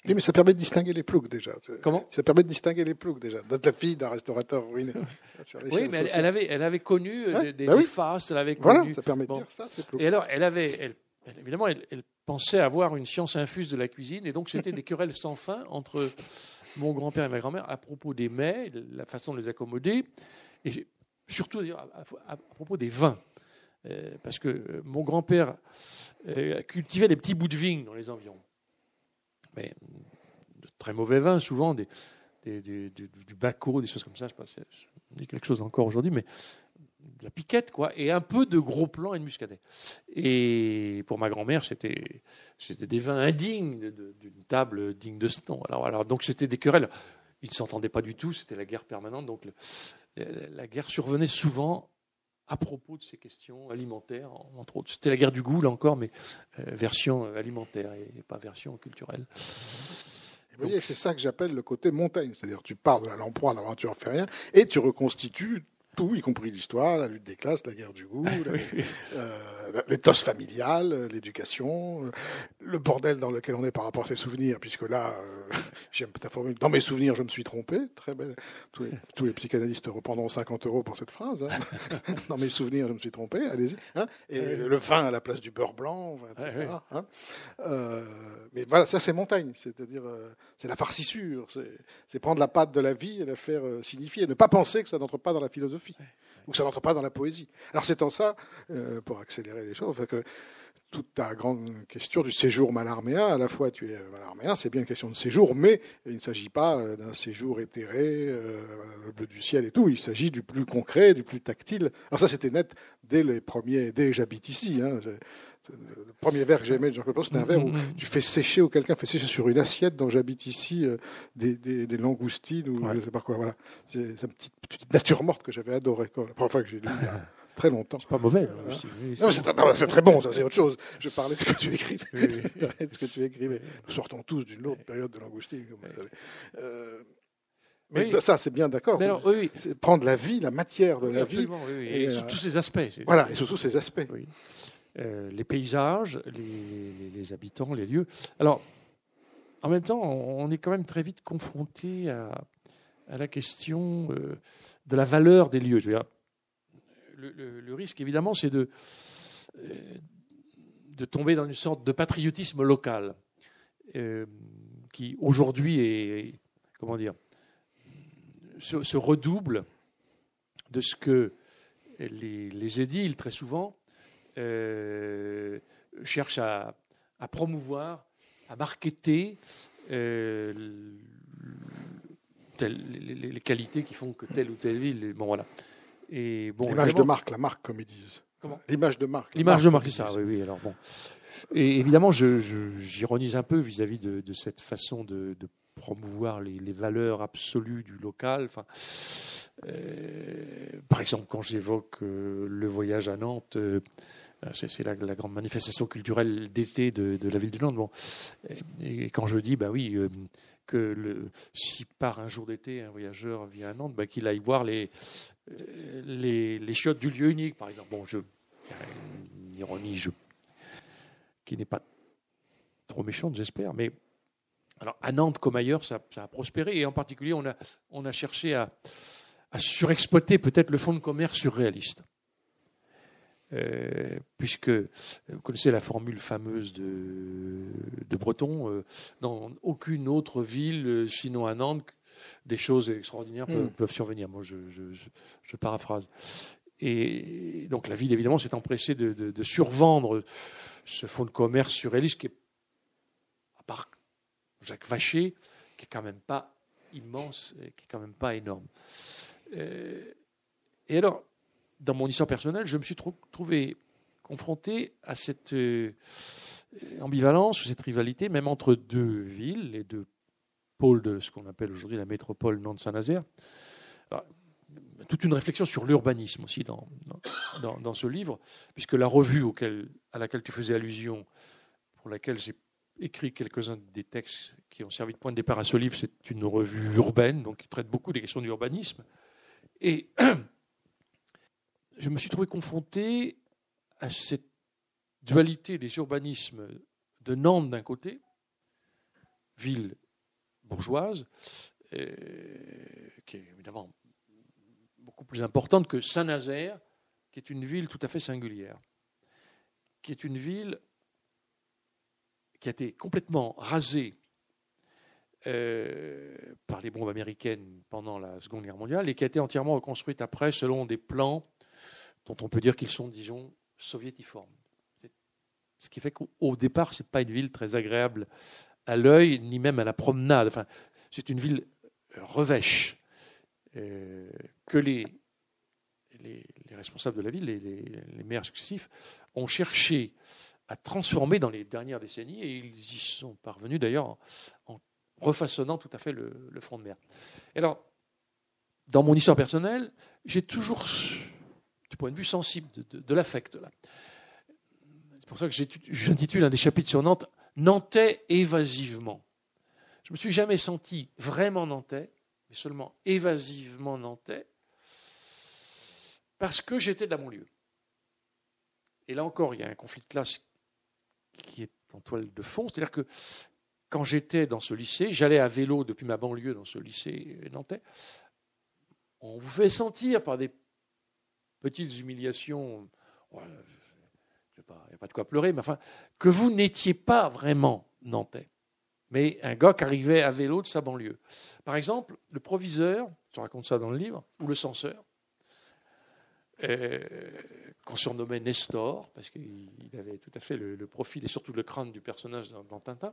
Oui, mais ça permet de distinguer les ploucs déjà. Comment? Ça permet de distinguer les ploucs déjà. D'être la fille d'un restaurateur ruiné. oui, mais elle, avait, elle avait connu euh, des, bah faces, elle avait connu. Voilà, ça permet de dire ça, Et alors, elle avait, elle, évidemment, elle, pensait avoir une science infuse de la cuisine, et donc c'était des querelles sans fin entre mon grand-père et ma grand-mère à propos des mets, la façon de les accommoder, et surtout à, à, propos des vins. Euh, parce que mon grand-père euh, cultivait des petits bouts de vigne dans les environs mais de très mauvais vin, souvent, des, du Baco, des choses comme ça. Je si je dis quelque chose encore aujourd'hui, mais de la piquette, quoi, et un peu de gros plans et de muscadet. Et pour ma grand-mère, c'était, c'était des vins indignes d'une table digne de ce nom. Alors, alors donc c'était des querelles. Ils ne s'entendaient pas du tout, c'était la guerre permanente. Donc la guerre survenait souvent à propos de ces questions alimentaires, entre autres. C'était la guerre du goût, là encore, mais euh, version alimentaire et pas version culturelle. Vous voyez, c'est ça que j'appelle le côté montagne. C'est-à-dire, tu pars de la lamproie, l'aventure fait rien, et tu reconstitues tout, y compris l'histoire, la lutte des classes, la guerre du goût, euh, l'éthos familial, euh, l'éducation, euh, le bordel dans lequel on est par rapport à ses souvenirs, puisque là, j'aime ta formule, dans mes souvenirs, je me suis trompé. Très belle. Tous les, psychanalystes reprendront 50 euros pour cette phrase. Hein. dans mes souvenirs, je me suis trompé, allez-y. Hein. Et le vin à la place du beurre blanc, etc. Hein. mais voilà, ça c'est montagne, c'est-à-dire, c'est la farcissure, c'est prendre la pâte de la vie et la faire signifier, ne pas penser que ça n'entre pas dans la philosophie que ça n'entre pas dans la poésie. Alors c'est en ça, euh, pour accélérer les choses, que toute ta grande question du séjour malarméen, à la fois tu es malarméen, c'est bien une question de séjour, mais il ne s'agit pas euh, d'un séjour éthéré, euh, le bleu du ciel et tout, il s'agit du plus concret, du plus tactile. Alors ça c'était net dès les premiers, dès j'habite ici. Hein, le premier verre que j'ai aimé de Jean-Claude c'était un verre où mm-hmm. tu fais sécher ou quelqu'un fait sécher sur une assiette dont j'habite ici euh, des, langoustines ou je sais pas quoi. Voilà, c'est une petite, petite, nature morte que j'avais adoré. La première fois que j'ai lu il y a très longtemps. C'est pas mauvais. c'est très bon, ça c'est autre chose. Je parlais de ce que tu écris. de ce que tu écrivais. Nous sortons tous d'une autre période de langoustine. Euh, mais ça, c'est bien d'accord. Oui, Prendre la vie, la matière de la vie. Et, et, sous tous ses aspects. Voilà, et sous tous ses aspects. Euh, les paysages, les, habitants, les lieux. Alors, en même temps, on est quand même très vite confronté à, la question euh, de la valeur des lieux. Le, risque, évidemment, c'est de, euh, de tomber dans une sorte de patriotisme local qui, aujourd'hui, comment dire, se, redouble de ce que les, les édiles, très souvent, euh, cherche à, promouvoir, à marketer euh, les, qualités qui font que telle ou telle ville. Bon, voilà. Et bon, l'image de marque, la marque, comme ils disent. L'image de marque. L'image de marque, c'est ça. Oui, oui. Alors bon. Et évidemment, j'ironise un peu vis-à-vis de, cette façon de, promouvoir les, valeurs absolues du local. Enfin, euh, par exemple, quand j'évoque le voyage à Nantes, euh, c'est la, grande manifestation culturelle d'été de, la ville de Nantes. Et, quand je dis, bah oui, euh, que si par un jour d'été un voyageur vient à Nantes, bah, qu'il aille voir les, euh, les, les, chiottes du lieu unique, par exemple. Bon, une ironie qui n'est pas trop méchante, j'espère, mais alors à Nantes comme ailleurs, ça, a prospéré, et en particulier, on a, on a cherché à surexploiter peut-être le fonds de commerce surréaliste. Euh, puisque vous connaissez la formule fameuse de, de Breton, euh, dans aucune autre ville, euh, sinon à Nantes, des choses extraordinaires peuvent, hmm. survenir. Moi, je, je, paraphrase. Et donc la ville, évidemment, s'est empressée de, de, survendre ce fonds de commerce surréaliste qui est, à part Jacques Vacher, qui est quand même pas immense, et qui est quand même pas énorme. et alors, dans mon histoire personnelle, je me suis trouvé confronté à cette euh, ambivalence, cette rivalité, même entre deux villes, les deux pôles de ce qu'on appelle aujourd'hui la métropole Nantes-Saint-Nazaire. Toute une réflexion sur l'urbanisme aussi dans, dans, dans, ce livre, puisque la revue auquel, à laquelle tu faisais allusion, pour laquelle j'ai écrit quelques-uns des textes qui ont servi de point de départ à ce livre, c'est une revue urbaine, donc qui traite beaucoup des questions d'urbanisme. Et je me suis trouvé confronté à cette dualité des urbanismes de Nantes d'un côté, ville bourgeoise, euh, qui est évidemment beaucoup plus importante que Saint-Nazaire, qui est une ville tout à fait singulière, qui est une ville qui a été complètement rasée euh, par les bombes américaines pendant la Seconde Guerre mondiale et qui a été entièrement reconstruite après selon des plans dont on peut dire qu'ils sont, disons, soviétiformes. Ce qui fait qu'au départ, ce n'est pas une ville très agréable à l'œil, ni même à la promenade. C'est une ville revêche que les, les, responsables de la ville, les, les, maires successifs, ont cherché à transformer dans les dernières décennies, et ils y sont parvenus d'ailleurs en, refaçonnant tout à fait le, front de mer. alors, dans mon histoire personnelle, j'ai toujours, point de vue sensible de, l'affect, c'est pour ça que j'intitule un des chapitres sur Nantes Nantais évasivement. Je me suis jamais senti vraiment nantais, mais seulement évasivement nantais, parce que j'étais de la banlieue. Et là encore, il y a un conflit de classe qui est en toile de fond. C'est-à-dire que quand j'étais dans ce lycée, j'allais à vélo depuis ma banlieue dans ce lycée nantais. On vous fait sentir par des petites humiliations il n'y a pas de quoi pleurer, mais enfin, que vous n'étiez pas vraiment nantais, mais un gars qui arrivait à vélo de sa banlieue. Par exemple, le proviseur, je raconte ça dans le livre, ou le censeur, euh, qu'on surnommait Nestor, parce qu'il avait tout à fait le, profil et surtout le crâne du personnage dans, Tintin.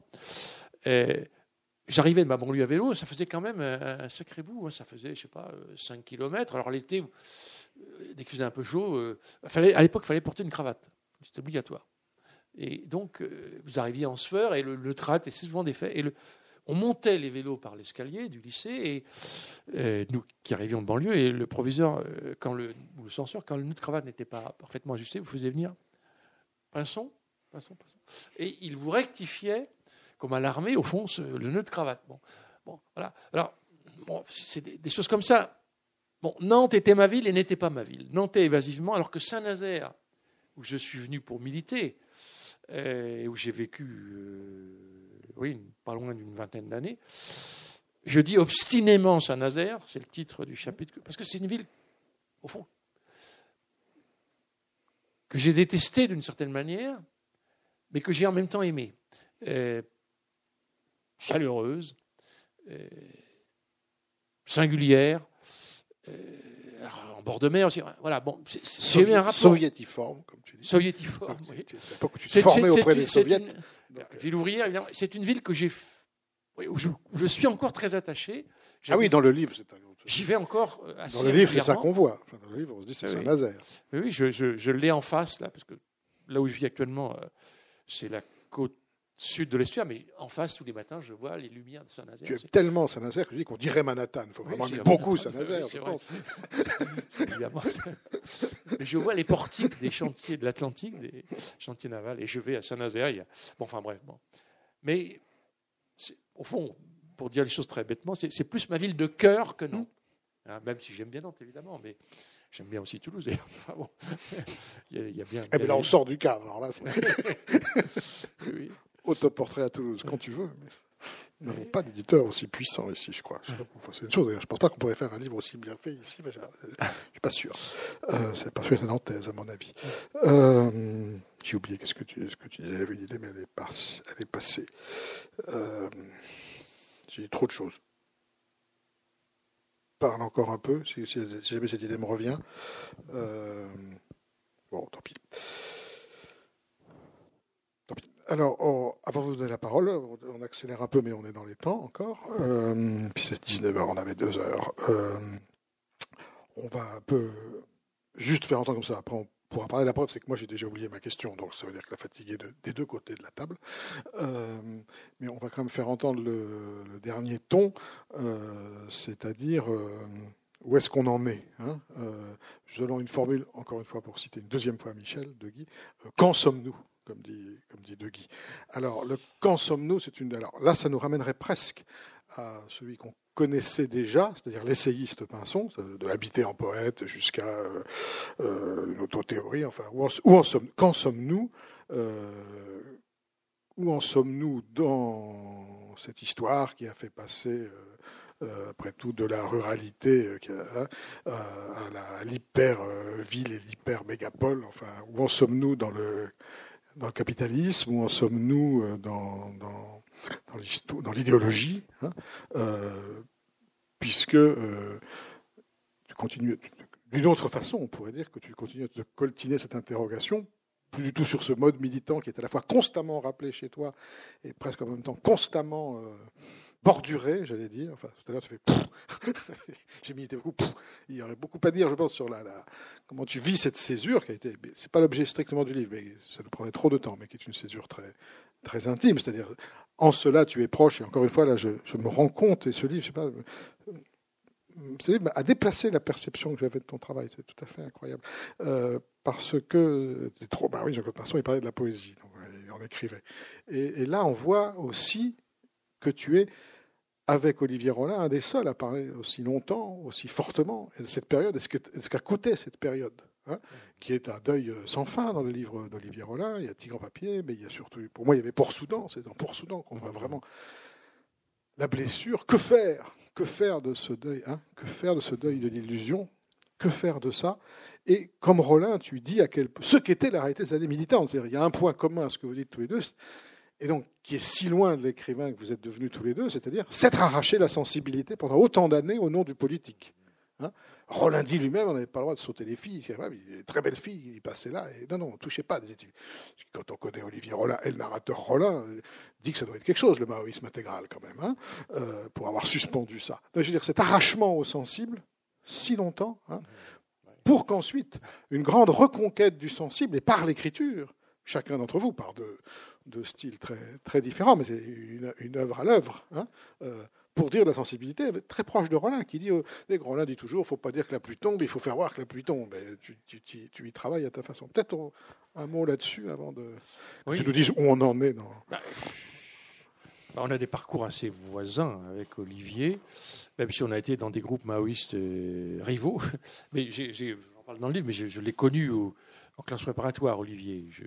Euh, j'arrivais de ma banlieue à vélo, ça faisait quand même un, sacré bout, hein. ça faisait, je sais pas, 5 km. Alors l'été, euh, dès qu'il faisait un peu chaud, fallait, à l'époque, il fallait porter une cravate. C'est obligatoire. Et donc, euh, vous arriviez en sueur et le, le trat était souvent défait. Et on montait les vélos par l'escalier du lycée, et euh, nous qui arrivions de banlieue, et le proviseur, euh, quand le, ou le censeur, quand le nœud de cravate n'était pas parfaitement ajusté, vous faisiez venir pinson, pinson, pinson. Et il vous rectifiait, comme à l'armée, au fond, le nœud de cravate. Bon, bon voilà. Alors, c'est des, choses comme ça. Bon, Nantes était ma ville et n'était pas ma ville. Nantes évasivement, alors que Saint-Nazaire où je suis venu pour militer, euh, et où j'ai vécu, euh, oui, pas loin d'une vingtaine d'années. Je dis obstinément Saint-Nazaire, c'est le titre du chapitre, parce que c'est une ville, au fond, que j'ai détestée d'une certaine manière, mais que j'ai en même temps aimée. Euh, chaleureuse, singulière, en bord de mer aussi. Voilà, bon, c'est un rapport. Soviétiforme, comme tu dis. Soviétiforme, oui. C'est pas que tu te formais auprès des soviets. ville ouvrière, évidemment. C'est une ville que j'ai, où, je, suis encore très attaché. Ah oui, dans le livre, c'est un J'y vais encore assez Dans le livre, c'est ça qu'on voit. Dans le livre, on se dit c'est Saint-Nazaire. Oui, oui je, je, je l'ai en face, là, parce que là où je vis actuellement, euh, c'est la côte sud de l'estuaire, mais en face, tous les matins, je vois les lumières de Saint-Nazaire. Tu aimes tellement Saint-Nazaire que je dis qu'on dirait Manhattan. Il faut vraiment aimer beaucoup Saint-Nazaire, je pense. mais je vois les portiques des chantiers de l'Atlantique, des chantiers navals, et je vais à Saint-Nazaire. Bon, enfin bref. Bon. Mais au fond, pour dire les choses très bêtement, c'est plus ma ville de cœur que non. Hein, même si j'aime bien Nantes, évidemment, mais j'aime bien aussi Toulouse. Enfin, bon, il, y a, bien. Eh bien là, on sort du cadre. Alors là, oui autoportrait à Toulouse, quand tu veux. Nous n'avons pas d'éditeur aussi puissant ici, je crois. C'est une chose, d'ailleurs. Je ne pense pas qu'on pourrait faire un livre aussi bien fait ici, mais je ne suis pas sûr. Euh, c'est pas sûr que nantaise, à mon avis. Euh, J'ai oublié qu'est-ce que tu, ce que tu disais. J'avais une idée, mais elle est, pas, elle est passée. Euh, J'ai trop de choses. Parle encore un peu, si, si, si jamais cette idée me revient. Bon, tant pis. Alors, avant de vous donner la parole, on accélère un peu, mais on est dans les temps encore. Euh, puis c'est 19h, on avait deux heures. Euh, on va un peu juste faire entendre comme ça. Après, on pourra parler. La preuve, c'est que moi, j'ai déjà oublié ma question, donc ça veut dire que la fatigue est des deux côtés de la table. Euh, mais on va quand même faire entendre le, dernier ton, c'est-à-dire où est-ce qu'on en est hein? Selon une formule, encore une fois, pour citer une deuxième fois Michel de Guy, qu'en sommes-nous? Comme dit, comme dit De Guy. Alors, le quand sommes-nous C'est une. Alors là, ça nous ramènerait presque à celui qu'on connaissait déjà, c'est-à-dire l'essayiste Pinson, de habiter en poète jusqu'à euh, euh, une autothéorie. Enfin, où en, sommes Quand sommes-nous euh, Où en sommes-nous dans cette histoire qui a fait passer après tout, de la ruralité hein, à l'hyper-ville et l'hyper-mégapole. Enfin, où en sommes-nous dans le dans le capitalisme ou en sommes-nous euh, dans, dans, dans l'idéologie hein, euh, Puisque euh, tu continues, d'une autre façon, on pourrait dire que tu continues à te coltiner cette interrogation plus du tout sur ce mode militant qui est à la fois constamment rappelé chez toi et presque en même temps constamment borduré, j'allais dire. Enfin, tout à l'heure, tu fais J'ai milité beaucoup. Il y aurait beaucoup à dire, je pense, sur la, comment tu vis cette césure qui a été. C'est pas l'objet strictement du livre, mais ça nous prendrait trop de temps, mais qui est une césure très, très intime. C'est-à-dire, en cela, tu es proche. Et encore une fois, là, je, me rends compte, et ce livre, je sais pas, ce livre a déplacé la perception que j'avais de ton travail. C'est tout à fait incroyable. Euh, parce que, trop, bah oui, Jean-Claude Pinson, il parlait de la poésie, donc, il en écrivait. Et, là, on voit aussi que tu es, avec Olivier Rollin, un des seuls à parler aussi longtemps, aussi fortement de cette période, et ce qu'a coûté cette période. Hein, qui est un deuil euh, sans fin dans le livre d'Olivier Rollin. Il y a Tigre en papier, mais il y a surtout, pour moi, il y avait Port-Soudan. C'est dans Port-Soudan qu'on voit vraiment la blessure. Que faire Que faire de ce deuil hein Que faire de ce deuil de l'illusion Que faire de ça? Et comme Rollin, tu dis à quel ce qu'était la réalité des années militantes. Il y a un point commun à ce que vous dites tous les deux, et donc qui est si loin de l'écrivain que vous êtes devenus tous les deux, c'est-à-dire s'être arraché la sensibilité pendant autant d'années au nom du politique. Hein dit lui-même, on n'avait pas le droit de sauter les filles. Très belle fille, il passait là. Et non, non, on ne touchait pas des études. Quand on connaît Olivier Rollin et le narrateur Rollin, dit que ça doit être quelque chose, le maoïsme intégral, quand même, hein, euh, pour avoir suspendu ça. je veux dire, cet arrachement au sensible, si longtemps, hein, pour qu'ensuite, une grande reconquête du sensible, et par l'écriture, chacun d'entre vous, par de, de styles très, très différents, mais c'est une, une œuvre à l'œuvre, hein, euh, pour dire de la sensibilité, très proche de Rollin, qui dit, euh, Rollin dit toujours, il ne faut pas dire que la pluie tombe, il faut faire voir que la pluie tombe. tu, tu, tu, y travailles à ta façon. Peut-être un mot là-dessus avant de... Oui. Tu nous dises où on en est. Dans... Bah, on a des parcours assez voisins avec Olivier, même si on a été dans des groupes maoïstes euh, rivaux. Mais j'en parle dans le livre, mais je, l'ai connu en classe préparatoire, Olivier. Je,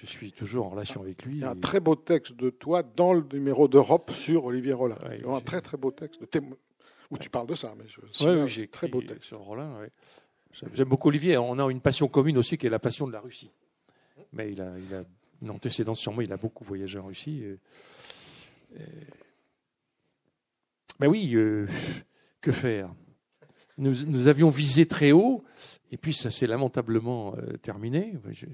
je suis toujours en relation avec lui. Il y a un très beau texte de toi dans le numéro d'Europe sur Olivier Rollin. Ouais, un très très beau texte de où tu parles de ça. Mais je... oui, j'ai très beau texte sur Rollin. J'aime beaucoup Olivier. On a une passion commune aussi qui est la passion de la Russie. Mais il a, il a une antécédence sur moi. Il a beaucoup voyagé en Russie. Ben oui, euh, que faire? Nous, nous, avions visé très haut, et puis ça s'est lamentablement euh, terminé. Je,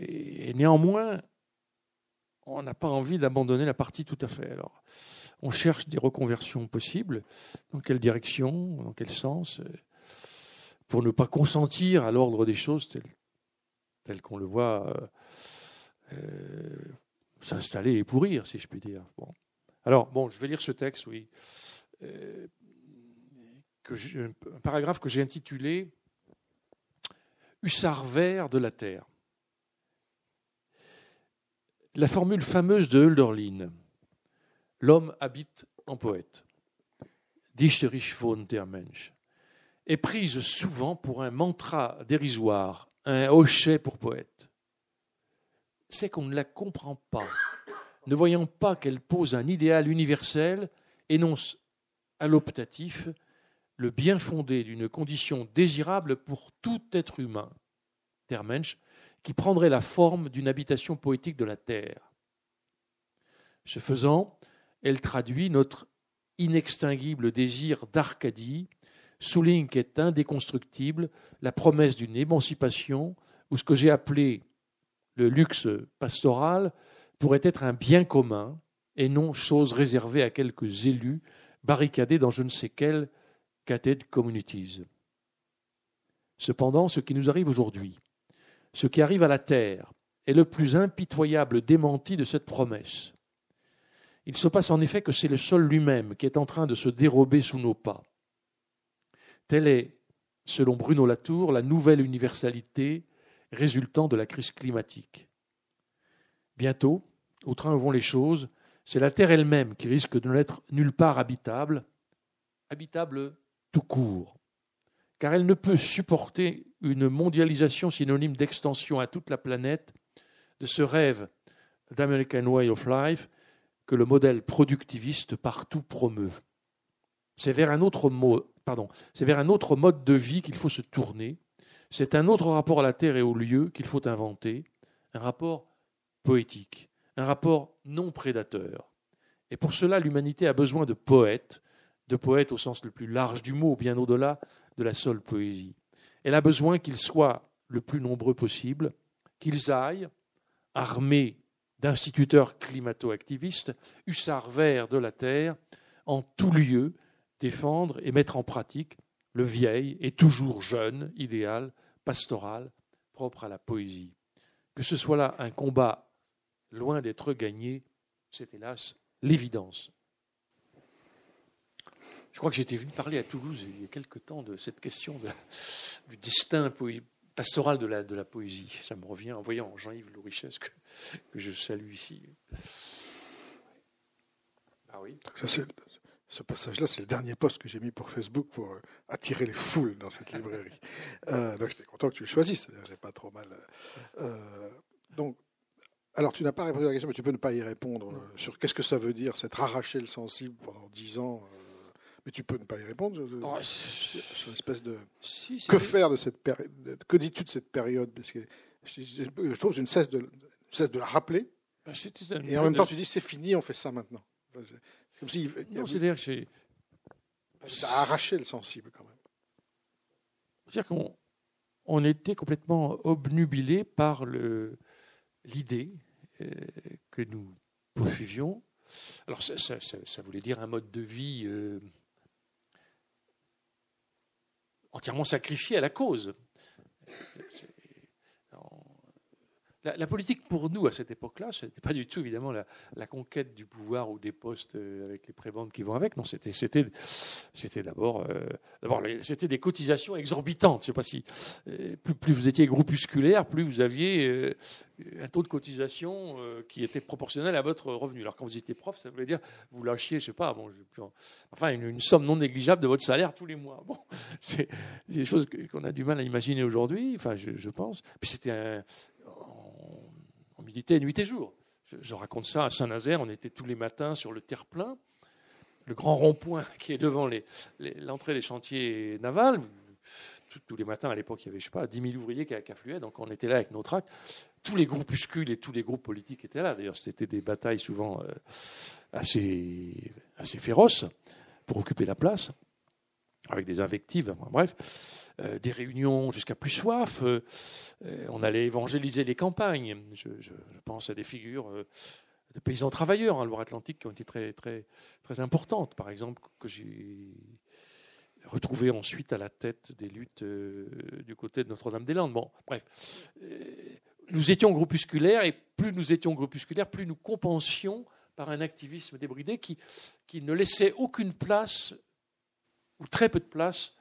et, néanmoins, on n'a pas envie d'abandonner la partie tout à fait. Alors, on cherche des reconversions possibles. Dans quelle direction Dans quel sens Pour ne pas consentir à l'ordre des choses tel, qu'on le voit euh, euh, s'installer et pourrir, si je puis dire. Bon. Alors, bon, je vais lire ce texte, oui. Euh, un paragraphe que j'ai intitulé Hussard vert de la Terre la formule fameuse de Hölderlin L'homme habite en poète. Dichterich von der Mensch est prise souvent pour un mantra dérisoire, un hochet pour poète. C'est qu'on ne la comprend pas, ne voyant pas qu'elle pose un idéal universel, énonce à l'optatif le bien fondé d'une condition désirable pour tout être humain. Der qui prendrait la forme d'une habitation poétique de la terre. Ce faisant, elle traduit notre inextinguible désir d'Arcadie, souligne qu'est indéconstructible la promesse d'une émancipation où ce que j'ai appelé le luxe pastoral pourrait être un bien commun et non chose réservée à quelques élus barricadés dans je ne sais quelles cathèdres communities. Cependant, ce qui nous arrive aujourd'hui, ce qui arrive à la terre est le plus impitoyable démenti de cette promesse. Il se passe en effet que c'est le sol lui-même qui est en train de se dérober sous nos pas. Telle est, selon Bruno Latour, la nouvelle universalité résultant de la crise climatique. Bientôt, au train où vont les choses, c'est la Terre elle-même qui risque de n'être nulle part habitable, habitable tout court, car elle ne peut supporter une mondialisation synonyme d'extension à toute la planète de ce rêve d'American Way of Life que le modèle productiviste partout promeut. C'est vers un autre pardon, c'est vers un autre mode de vie qu'il faut se tourner. C'est un autre rapport à la terre et au lieu qu'il faut inventer, un rapport poétique, un rapport non prédateur. Et pour cela, l'humanité a besoin de poètes, de poètes au sens le plus large du mot, bien au-delà de la seule poésie. Elle a besoin qu'ils soient le plus nombreux possible qu'ils aillent, armés d'instituteurs climato-activistes, hussards verts de la terre, en tout lieu, défendre et mettre en pratique le vieil et toujours jeune idéal pastoral propre à la poésie. Que ce soit là un combat loin d'être gagné, c'est hélas l'évidence. Je crois que j'étais venu parler à Toulouse il y a quelque temps de cette question du destin pastoral de la, de la poésie. Ça me revient en voyant Jean-Yves Lourichesse que, que je salue ici. Ah oui. ce passage-là, c'est le dernier post que j'ai mis pour Facebook pour euh, attirer les foules dans cette librairie. Euh, donc j'étais content que tu le choisisses, j'ai pas trop mal. Euh, donc, alors tu n'as pas répondu à la question, mais tu peux ne pas y répondre sur qu'est-ce que ça veut dire, s'être arraché le sensible pendant dix ans. Mais tu peux ne pas y répondre. Oh, une espèce de. que faire de cette période Que dis-tu de cette période? Parce que je, trouve que je ne cesse de, cesse de la rappeler. Ben, et en même temps, tu dis c'est fini, on fait ça maintenant. Comme si, non, c'est-à-dire que ça a arraché le sensible quand même. C'est-à-dire qu'on on était complètement obnubilé par l'idée euh, que nous poursuivions. Alors ça, ça, ça, voulait dire un mode de vie euh, entièrement sacrifié à la cause. La, politique pour nous à cette époque-là, ce n'était pas du tout évidemment la, conquête du pouvoir ou des postes euh, avec les prébendes qui vont avec. Non, c'était d'abord euh, des cotisations exorbitantes. Je sais pas si euh, plus, vous étiez groupusculaire, plus vous aviez un taux de cotisation qui était proportionnel à votre revenu. Alors quand vous étiez prof, ça voulait dire vous lâchiez, je sais pas, bon, enfin une, somme non négligeable de votre salaire tous les mois. Bon, c'est des choses qu'on a du mal à imaginer aujourd'hui. Je, pense. Puis c'était nuit et jour. Je, raconte ça à Saint-Nazaire, on était tous les matins sur le terre-plein, le grand rond-point qui est devant l'entrée des chantiers navals. Tous, les matins, à l'époque, il y avait, je sais pas, 10 000 ouvriers qui, affluaient, donc on était là avec nos tracts. Tous les groupuscules et tous les groupes politiques étaient là. D'ailleurs, c'était des batailles souvent euh, assez féroces pour occuper la place, avec des invectives, bref. Euh, des réunions jusqu'à plus soif. Euh, euh, on allait évangéliser les campagnes. Je, pense à des figures de paysans travailleurs en Loire-Atlantique qui ont été très, très, très importantes. Par exemple, que j'ai retrouvé ensuite à la tête des luttes du côté de Notre-Dame-des-Landes. Bon, bref. nous étions groupusculaires et plus nous étions groupusculaires, plus nous compensions par un activisme débridé qui, qui ne laissait aucune place, ou très peu de place,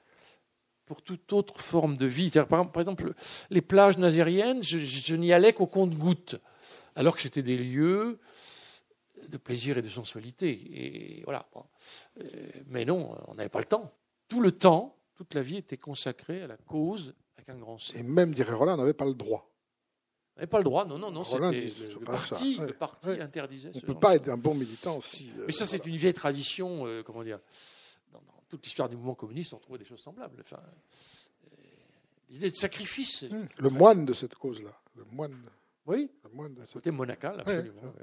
pour toute autre forme de vie. Par, exemple, les plages nazériennes, je, n'y allais qu'au compte-gouttes, alors que c'était des lieux de plaisir et de sensualité. Et voilà. Euh, mais non, on n'avait pas le temps. Tout le temps, toute la vie était consacrée à la cause avec un grand C. Et même, dirait Roland, on n'avait pas le droit. On n'avait pas le droit, non, non, non, c'était le, parti, le parti interdisait. On ne peut pas être un bon militant aussi. Mais ça, c'est une vieille tradition, euh, comment dire, toute l'histoire du mouvement communiste, on trouvait des choses semblables. Enfin, euh, L'idée de sacrifice. Hum, le moine de cette cause-là. Le moine. Oui, le moine de côté monacal, absolument.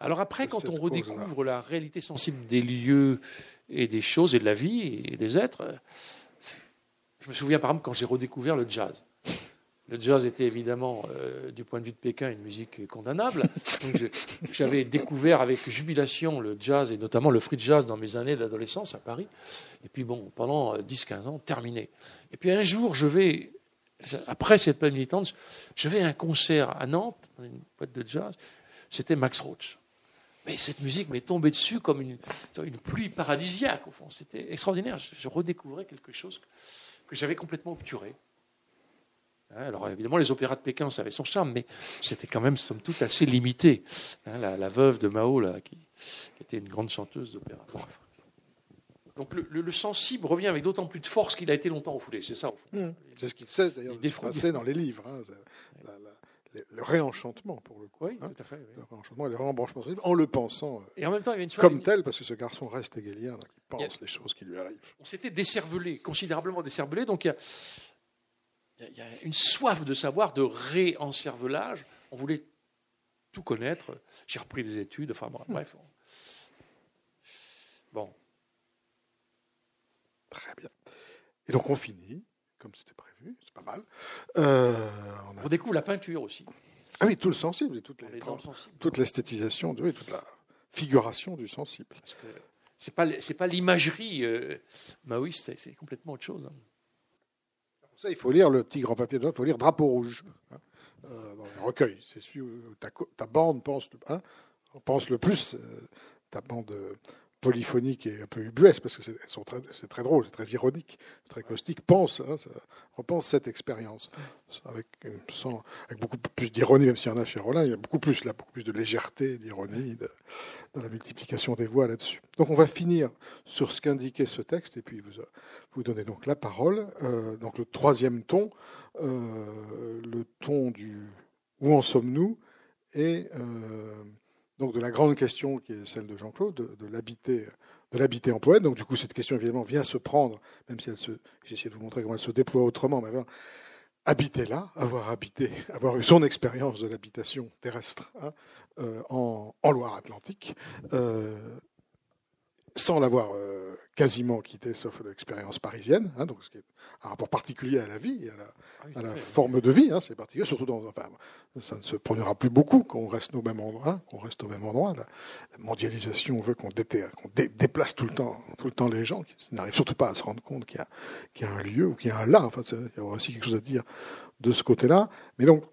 Alors après, quand on redécouvre la réalité sensible des lieux et des choses et de la vie et des êtres, je me souviens par exemple quand j'ai redécouvert le jazz. Le jazz était évidemment, euh, du point de vue de Pékin, une musique condamnable. j'avais découvert avec jubilation le jazz et notamment le free jazz dans mes années d'adolescence à Paris. Et puis bon, pendant 10-15 euh, ans, terminé. Et puis un jour, je vais, après cette pleine militante, je vais à un concert à Nantes, dans une boîte de jazz. C'était Max Roach. Mais cette musique m'est tombée dessus comme une pluie paradisiaque, au fond. C'était extraordinaire. Je, redécouvrais quelque chose que j'avais complètement obturé. Hein, alors évidemment, les opéras de Pékin, ça avait son charme, mais c'était quand même, somme toute, assez limité. Hein, la, veuve de Mao, là, qui, était une grande chanteuse d'opéra. Donc le, sensible revient avec d'autant plus de force qu'il a été longtemps refoulé. C'est ça, au fond. Mmh. C'est ce qu'il cesse d'ailleurs de se dans les livres. Hein, le réenchantement, pour le coup. Oui, tout à fait. Le réenchantement et le réembranchement en le pensant et en même temps, il y a une comme tel, parce que ce garçon reste hegelien, donc il pense les choses qui lui arrivent. On s'était décervelé, considérablement décervelé, donc il y a il y a une soif de savoir, de réencervelage. On voulait tout connaître. J'ai repris des études, enfin bref. Bon. Très bien. Et donc on finit, comme c'était prévu. vu, c'est pas mal. Euh, on, découvre la peinture aussi. Ah oui, tout le sensible, et toute, toute l'esthétisation, oui, toute la figuration du sensible. Parce que c'est pas c'est pas l'imagerie euh, maoïste, c'est complètement autre chose. Hein. Ça, il faut lire le petit grand papier de il faut lire Drapeau rouge hein, euh, dans les recueils. C'est celui où ta, bande pense, hein, pense le plus. Euh, ta bande polyphonique et un peu ubuesque, parce que c'est très, drôle, c'est très ironique, très caustique, pense, hein, repense cette expérience avec, avec beaucoup plus d'ironie, même s'il y en a chez Rollin, il y a beaucoup plus de légèreté, d'ironie dans la multiplication des voix là-dessus. Donc on va finir sur ce qu'indiquait ce texte, et puis vous, vous donnez donc la parole. Euh, donc le troisième ton, euh, le ton du où en sommes-nous, et euh, donc de la grande question qui est celle de Jean-Claude, de, l'habiter en poète. Donc du coup, cette question évidemment vient se prendre, même si elle j'ai essayé de vous montrer comment elle se déploie autrement, mais habiter là, avoir habité, avoir eu son expérience de l'habitation terrestre hein, euh, en, Loire-Atlantique, euh, sans l'avoir euh, quasiment quitté, sauf l'expérience parisienne, hein, donc ce qui est un rapport particulier à la vie, à la, à la forme de vie, hein, c'est particulier, surtout dans, enfin, ça ne se produira plus beaucoup qu'on reste au même endroit, hein, qu'on reste au même endroit. La, mondialisation veut qu'on déplace tout le temps, tout le temps les gens, qui n'arrivent surtout pas à se rendre compte qu'il y, y, a un lieu ou qu'il y a un là. Enfin, il y a aussi quelque chose à dire de ce côté-là. Mais donc,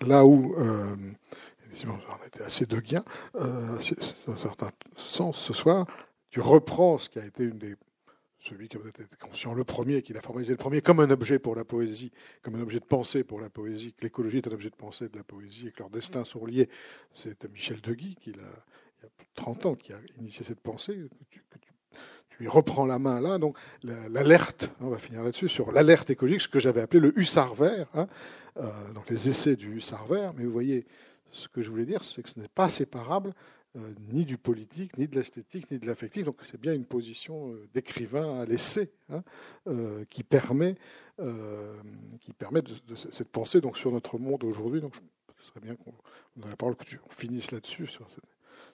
là où euh, on était assez de gain, euh, dans un certain sens, ce soir, tu reprends ce qui a été une des celui qui a peut-être été conscient le premier, qui l'a formalisé le premier comme un objet pour la poésie, comme un objet de pensée pour la poésie, que l'écologie est un objet de pensée de la poésie et que leurs destins sont liés. C'est Michel Deguy, qui, il y a plus de 30 ans, qui a initié cette pensée, tu, lui reprends la main là. Donc l'alerte, on va finir là-dessus, sur l'alerte écologique, ce que j'avais appelé le hussard vert, hein, euh, donc les essais du hussard vert. Mais vous voyez, ce que je voulais dire, c'est que ce n'est pas séparable euh, ni du politique, ni de l'esthétique, ni de l'affectif. Donc c'est bien une position euh, d'écrivain à l'essai hein, euh, qui permet, qui permet de, cette pensée donc, sur notre monde aujourd'hui. Donc ce serait bien qu'on dans la parole que tu finisse là-dessus, sur,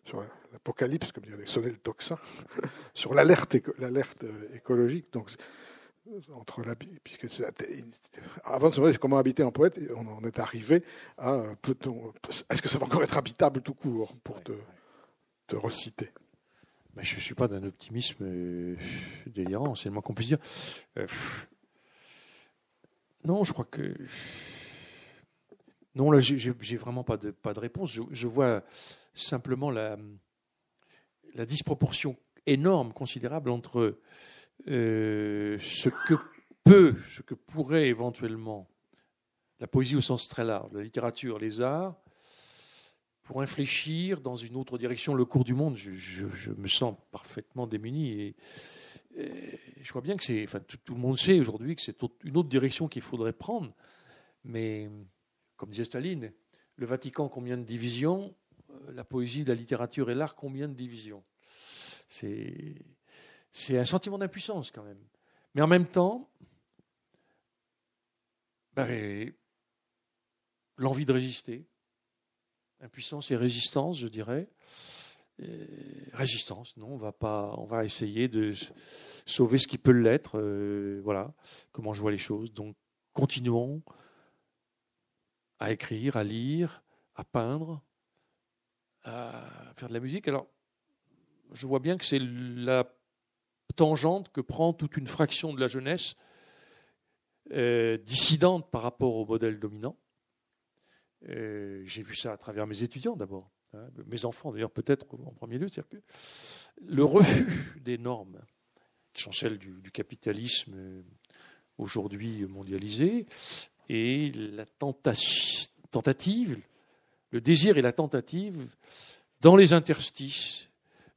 sur l'apocalypse, comme dirait sonner le tocsin, sur l'alerte l'alerte écologique. Donc entre la, puisque avant de se demander comment habiter en poète, on en est arrivé à est-ce que ça va encore être habitable tout court pour te te reciter ben, Je ne suis pas d'un optimisme euh, délirant, c'est le moins qu'on puisse dire. Euh, non, je crois que. Non, là, j'ai vraiment pas de, pas de réponse. Je, vois simplement la, la disproportion énorme, considérable entre euh, ce que peut, ce que pourrait éventuellement la poésie au sens très large, la littérature, les arts, pour infléchir dans une autre direction le cours du monde. Je, me sens parfaitement démuni et, je vois bien que c'est, enfin, tout, le monde sait aujourd'hui que c'est une autre direction qu'il faudrait prendre. Mais comme disait Staline, le Vatican combien de divisions, euh, la poésie, la littérature et l'art combien de divisions? C'est un sentiment d'impuissance quand même. Mais en même temps, ben, l'envie de résister, Impuissance et résistance, je dirais. résistance, non, on va pas, on va essayer de sauver ce qui peut l'être. Euh, voilà, comment je vois les choses. Donc, continuons à écrire, à lire, à peindre, à faire de la musique. Alors, je vois bien que c'est la tangente que prend toute une fraction de la jeunesse euh, dissidente par rapport au modèle dominant. Euh, j'ai vu ça à travers mes étudiants d'abord, hein, mes enfants d'ailleurs peut-être en premier lieu, que le refus des normes qui sont celles du, capitalisme euh, aujourd'hui mondialisé et la tentative, le désir et la tentative dans les interstices,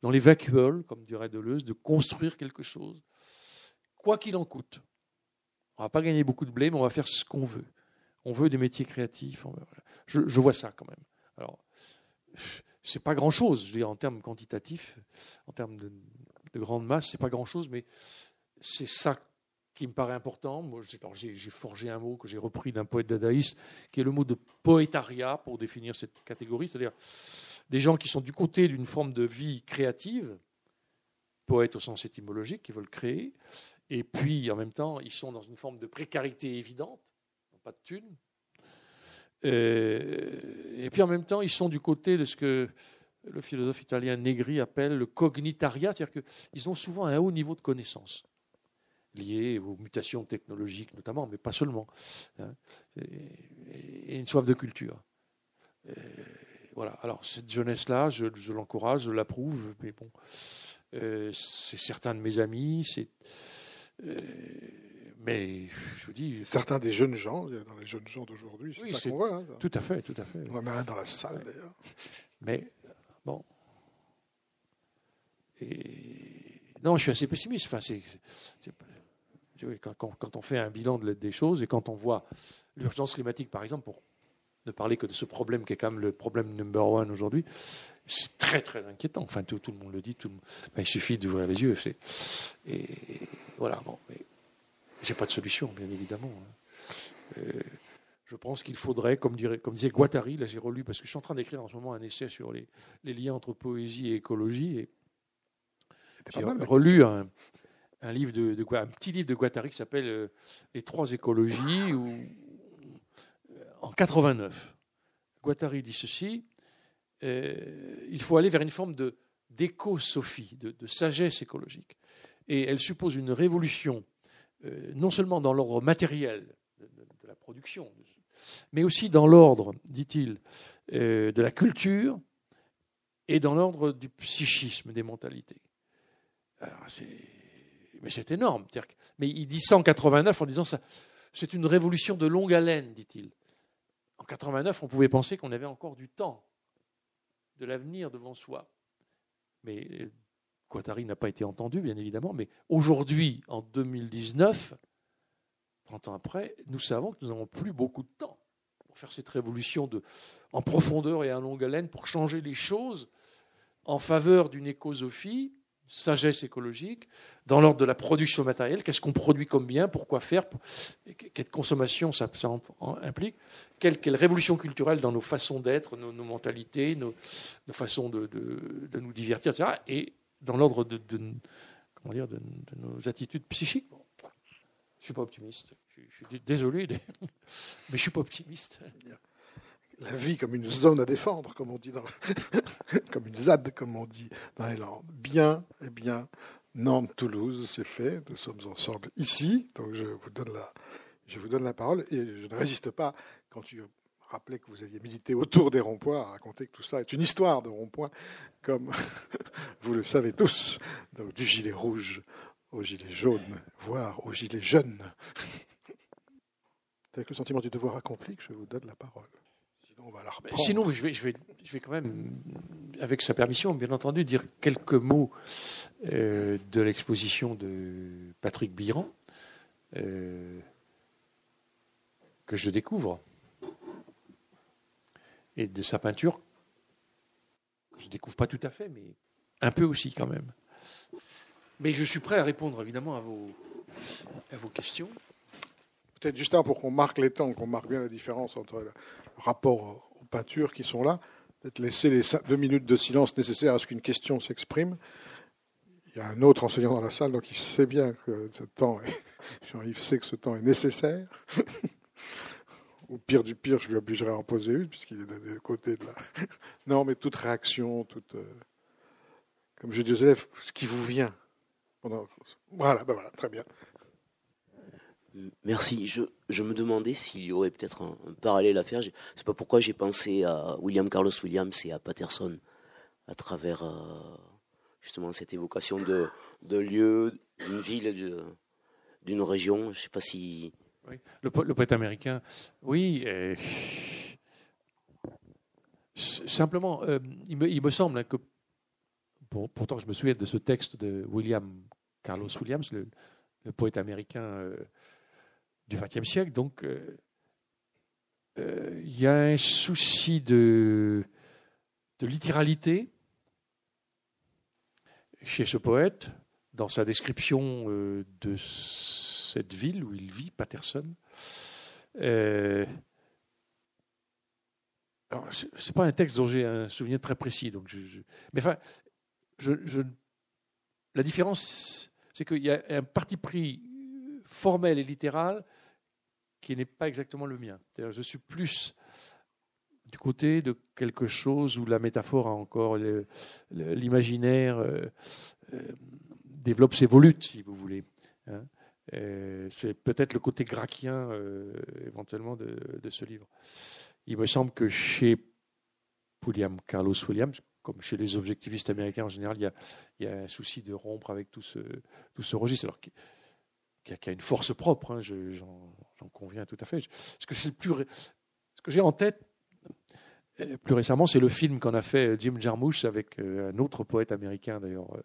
dans les vacuoles, comme dirait Deleuze, de construire quelque chose, quoi qu'il en coûte. On ne va pas gagner beaucoup de blé, mais on va faire ce qu'on veut. On veut des métiers créatifs. Je, vois ça quand même. Alors, c'est pas grand chose, je veux dire, en termes quantitatifs, en termes de, grande masse, c'est pas grand chose, mais c'est ça qui me paraît important. J'ai forgé un mot que j'ai repris d'un poète dadaïste, qui est le mot de poétariat pour définir cette catégorie, c'est-à-dire des gens qui sont du côté d'une forme de vie créative, poète au sens étymologique, qui veulent créer, Et puis, en même temps, ils sont dans une forme de précarité évidente, pas de thunes. Et puis, en même temps, ils sont du côté de ce que le philosophe italien Negri appelle le cognitaria, c'est-à-dire qu'ils ont souvent un haut niveau de connaissance lié aux mutations technologiques notamment, mais pas seulement, hein, et, une soif de culture. voilà. Alors cette jeunesse-là, je, l'encourage, je l'approuve, mais bon, euh, c'est certains de mes amis, c'est. Euh, mais je vous dis. Certains des jeunes gens, dans les jeunes gens d'aujourd'hui, c'est ça qu'on voit. Hein, tout à fait, tout à fait. On en a un dans la salle d'ailleurs. Mais bon. Et, non, je suis assez pessimiste. Enfin, c'est, quand, on fait un bilan des choses et quand on voit l'urgence climatique, par exemple, pour ne parler que de ce problème qui est quand même le problème number one aujourd'hui, c'est très très inquiétant. Enfin, tout, le monde le dit. Tout ben, il suffit d'ouvrir les yeux. Et voilà. Bon, mais j'ai pas de solution, bien évidemment. Hein. Euh, je pense qu'il faudrait, comme, dirait, comme disait Guattari, là j'ai relu parce que je suis en train d'écrire en ce moment un essai sur les, liens entre poésie et écologie et j'ai relu un, un, livre de, de, un petit livre de Guattari qui s'appelle euh, Les trois écologies ou, euh, en 89. Guattari dit ceci euh, il faut aller vers une forme de d'éco-sophie, de, sagesse écologique. Et elle suppose une révolution, non seulement dans l'ordre matériel de, la production, mais aussi dans l'ordre, dit-il, de la culture et dans l'ordre du psychisme, des mentalités. Alors, mais c'est énorme. Mais il dit 189 en disant ça. C'est une révolution de longue haleine, dit-il. En 89, on pouvait penser qu'on avait encore du temps, de l'avenir devant soi. Mais Guattari n'a pas été entendu, bien évidemment. Mais aujourd'hui, en 2019, 30 ans après, nous savons que nous n'avons plus beaucoup de temps pour faire cette révolution de, en profondeur et en longue haleine, pour changer les choses en faveur d'une écosophie sagesse écologique, dans l'ordre de la production matérielle, qu'est-ce qu'on produit comme bien, pourquoi faire, quelle consommation ça, implique, quelle, quelle, révolution culturelle dans nos façons d'être, nos, mentalités, nos, façons de, nous divertir, etc. Et dans l'ordre de, comment dire, de, nos attitudes psychiques. je ne suis pas optimiste. Je, suis désolé, mais je ne suis pas optimiste la vie comme une zone à défendre, comme on dit dans, comme une ZAD, comme on dit dans les langues. Bien, eh bien, Nantes, Toulouse, c'est fait. Nous sommes ensemble ici, donc je vous donne la, je vous donne la parole et je ne résiste pas quand tu rappelais que vous aviez milité autour des ronds-points, à raconter que tout ça est une histoire de ronds-points, comme vous le savez tous, donc du gilet rouge au gilet jaune, voire au gilet jeune. C'est avec le sentiment du devoir accompli que je vous donne la parole. Sinon, je vais, je, vais, je vais quand même, avec sa permission, bien entendu, dire quelques mots euh, de l'exposition de Patrick Biran, euh, que je découvre, et de sa peinture, que je découvre pas tout à fait, mais un peu aussi quand même. Mais je suis prêt à répondre évidemment à vos, à vos questions. Peut-être juste un pour qu'on marque les temps, qu'on marque bien la différence entre rapport aux peintures qui sont là, peut-être laisser les deux minutes de silence nécessaires à ce qu'une question s'exprime. Il y a un autre enseignant dans la salle, donc il sait bien que ce temps, sait que ce temps est nécessaire. Au pire du pire, je lui obligerai à en poser une, puisqu'il est de côté de là. non, mais toute réaction, toute. Euh, comme je dis aux élèves, ce qui vous vient. Voilà, ben voilà, très bien. Merci. Je, je, me demandais s'il y aurait peut-être un, parallèle à faire. C'est pas pourquoi j'ai pensé à William Carlos Williams et à Patterson à travers euh, justement cette évocation de, de lieu, d'une ville, d'une région. Je sais pas si. Le, poète américain, oui. simplement, euh, il, me, semble hein, que, pourtant je me souviens de ce texte de William Carlos Williams, le, poète américain euh, du XXe siècle. Donc, euh, il y a un souci de, de littéralité chez ce poète, dans sa description de cette ville où il vit, Patterson. Euh, alors, c'est pas un texte dont j'ai un souvenir très précis, donc mais enfin, la différence, c'est qu'il y a un parti pris formel et littéral qui n'est pas exactement le mien. Je suis plus du côté de quelque chose où la métaphore a encore l'imaginaire euh, euh, développe ses volutes, si vous voulez. Hein. C'est peut-être le côté gracchien euh, éventuellement de, ce livre. Il me semble que chez William Carlos Williams, comme chez les objectivistes américains en général, il y a, un souci de rompre avec tout ce, tout ce registre, alors qu'il y, a une force propre, hein, j'en conviens tout à fait. Ce que j'ai en tête, euh, plus récemment, c'est le film qu'en a fait Jim Jarmusch avec euh, un autre poète américain, d'ailleurs, euh,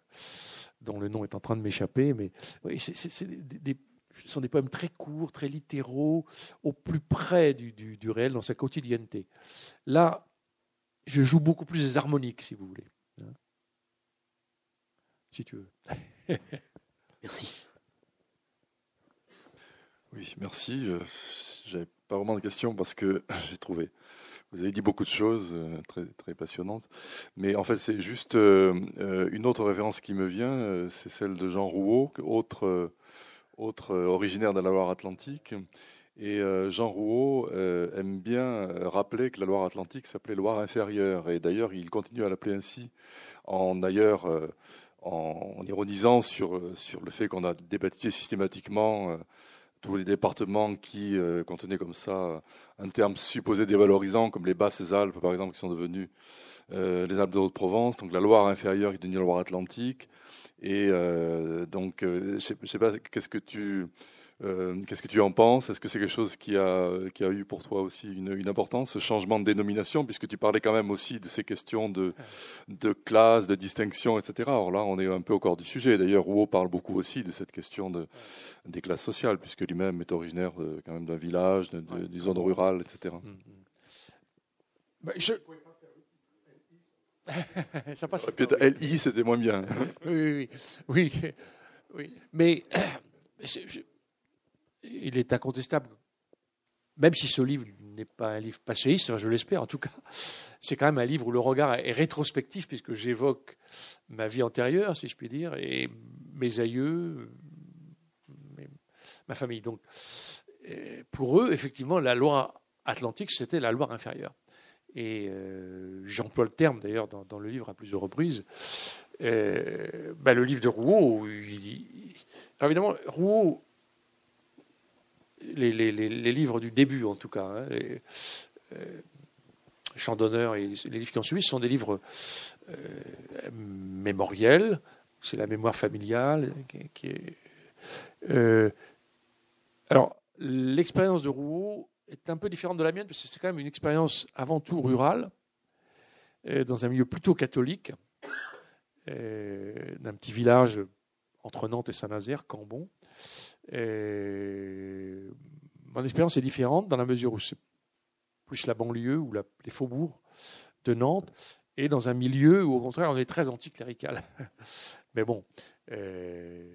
dont le nom est en train de m'échapper. Mais oui, c'est, des, ce sont des poèmes très courts, très littéraux, au plus près du, du, réel, dans sa quotidienneté. Là, je joue beaucoup plus des harmoniques, si vous voulez. Hein. si tu veux. merci. Oui, merci. J'avais pas vraiment de questions parce que j'ai trouvé vous avez dit beaucoup de choses euh, très, passionnantes, mais en fait c'est juste euh, euh, une autre référence qui me vient, c'est celle de Jean Rouault, autre, originaire de la Loire-Atlantique. Et Jean Rouault aime bien rappeler que la Loire-Atlantique s'appelait Loire inférieure, et d'ailleurs il continue à l'appeler ainsi, en d'ailleurs en, ironisant sur, sur le fait qu'on a débaptisé systématiquement tous les départements qui euh, contenaient comme ça un terme supposé dévalorisant, comme les Basses Alpes, par exemple, qui sont devenues euh, les Alpes de Haute-Provence, donc la Loire inférieure qui est devenue la Loire Atlantique. Et euh, donc, je ne sais, pas, qu'est-ce que tu euh, qu'est-ce que tu en penses? Est-ce que c'est quelque chose qui a, qui a eu pour toi aussi une, une, importance, ce changement de dénomination, puisque tu parlais quand même aussi de ces questions de, de classe, de distinction, etc. Alors là, on est un peu au corps du sujet. D'ailleurs, Rouault parle beaucoup aussi de cette question de, des classes sociales, puisque lui-même est originaire quand même d'un village, de, d'une zone rurale, etc. Mm, mm. Bah, je... ça passe. Peut-être LI, c'était moins bien. oui, oui, oui, oui. Mais je, il est incontestable, même si ce livre n'est pas un livre passéiste, je l'espère en tout cas, c'est quand même un livre où le regard est rétrospectif, puisque j'évoque ma vie antérieure, si je puis dire, et mes aïeux, ma famille. Donc, pour eux, effectivement, la loi atlantique, c'était la loi inférieure. Et euh, j'emploie le terme d'ailleurs dans, le livre à plusieurs reprises. Euh, ben, le livre de Rouault, évidemment, Rouault les, livres du début, en tout cas, hein, les, euh, Chants d'honneur et les livres qui ont suivi, sont des livres euh, mémoriels. C'est la mémoire familiale. Euh, alors, l'expérience de Rouault est un peu différente de la mienne, parce que c'est quand même une expérience avant tout rurale, dans un milieu plutôt catholique, d'un petit village entre Nantes et Saint-Nazaire, Cambon. Et mon expérience est différente dans la mesure où c'est plus la banlieue ou les faubourgs de Nantes et dans un milieu où au contraire on est très anticlérical. mais bon, euh,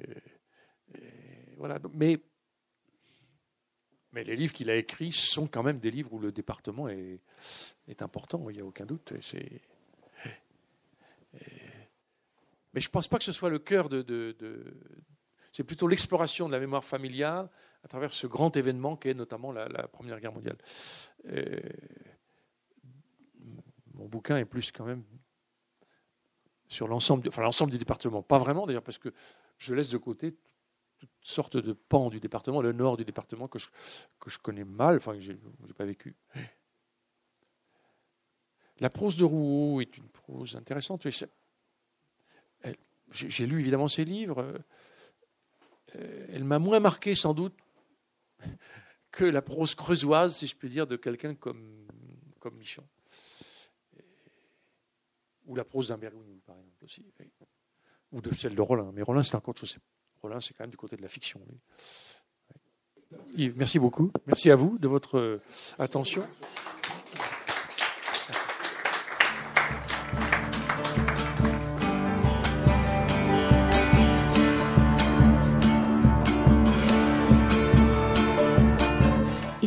euh, voilà. Mais mais les livres qu'il a écrits sont quand même des livres où le département est, important, il n'y a aucun doute. Mais je ne pense pas que ce soit le cœur de, c'est plutôt l'exploration de la mémoire familiale à travers ce grand événement qu'est notamment la, Première Guerre mondiale. Euh, mon bouquin est plus quand même sur l'ensemble, enfin l'ensemble du département. Pas vraiment d'ailleurs, parce que je laisse de côté toutes sortes de pans du département, le nord du département que je, que je connais mal, enfin que je n'ai pas vécu. La prose de Rouault est une prose intéressante. J'ai lu évidemment ses livres. Euh, elle m'a moins marqué sans doute que la prose creusoise, si je puis dire, de quelqu'un comme, comme Michon. Ou la prose d'un par exemple, aussi. Ou de celle de Rollin. Mais Rollin, c'est encore chose. Rollin, c'est quand même du côté de la fiction. merci beaucoup. Merci à vous de votre euh, attention.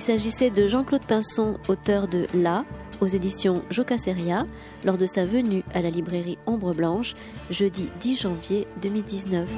S'agissait de Jean-Claude Pinson, auteur de La, aux éditions Jocaseria, lors de sa venue à la librairie Ombre Blanche, jeudi 10 janvier 2019.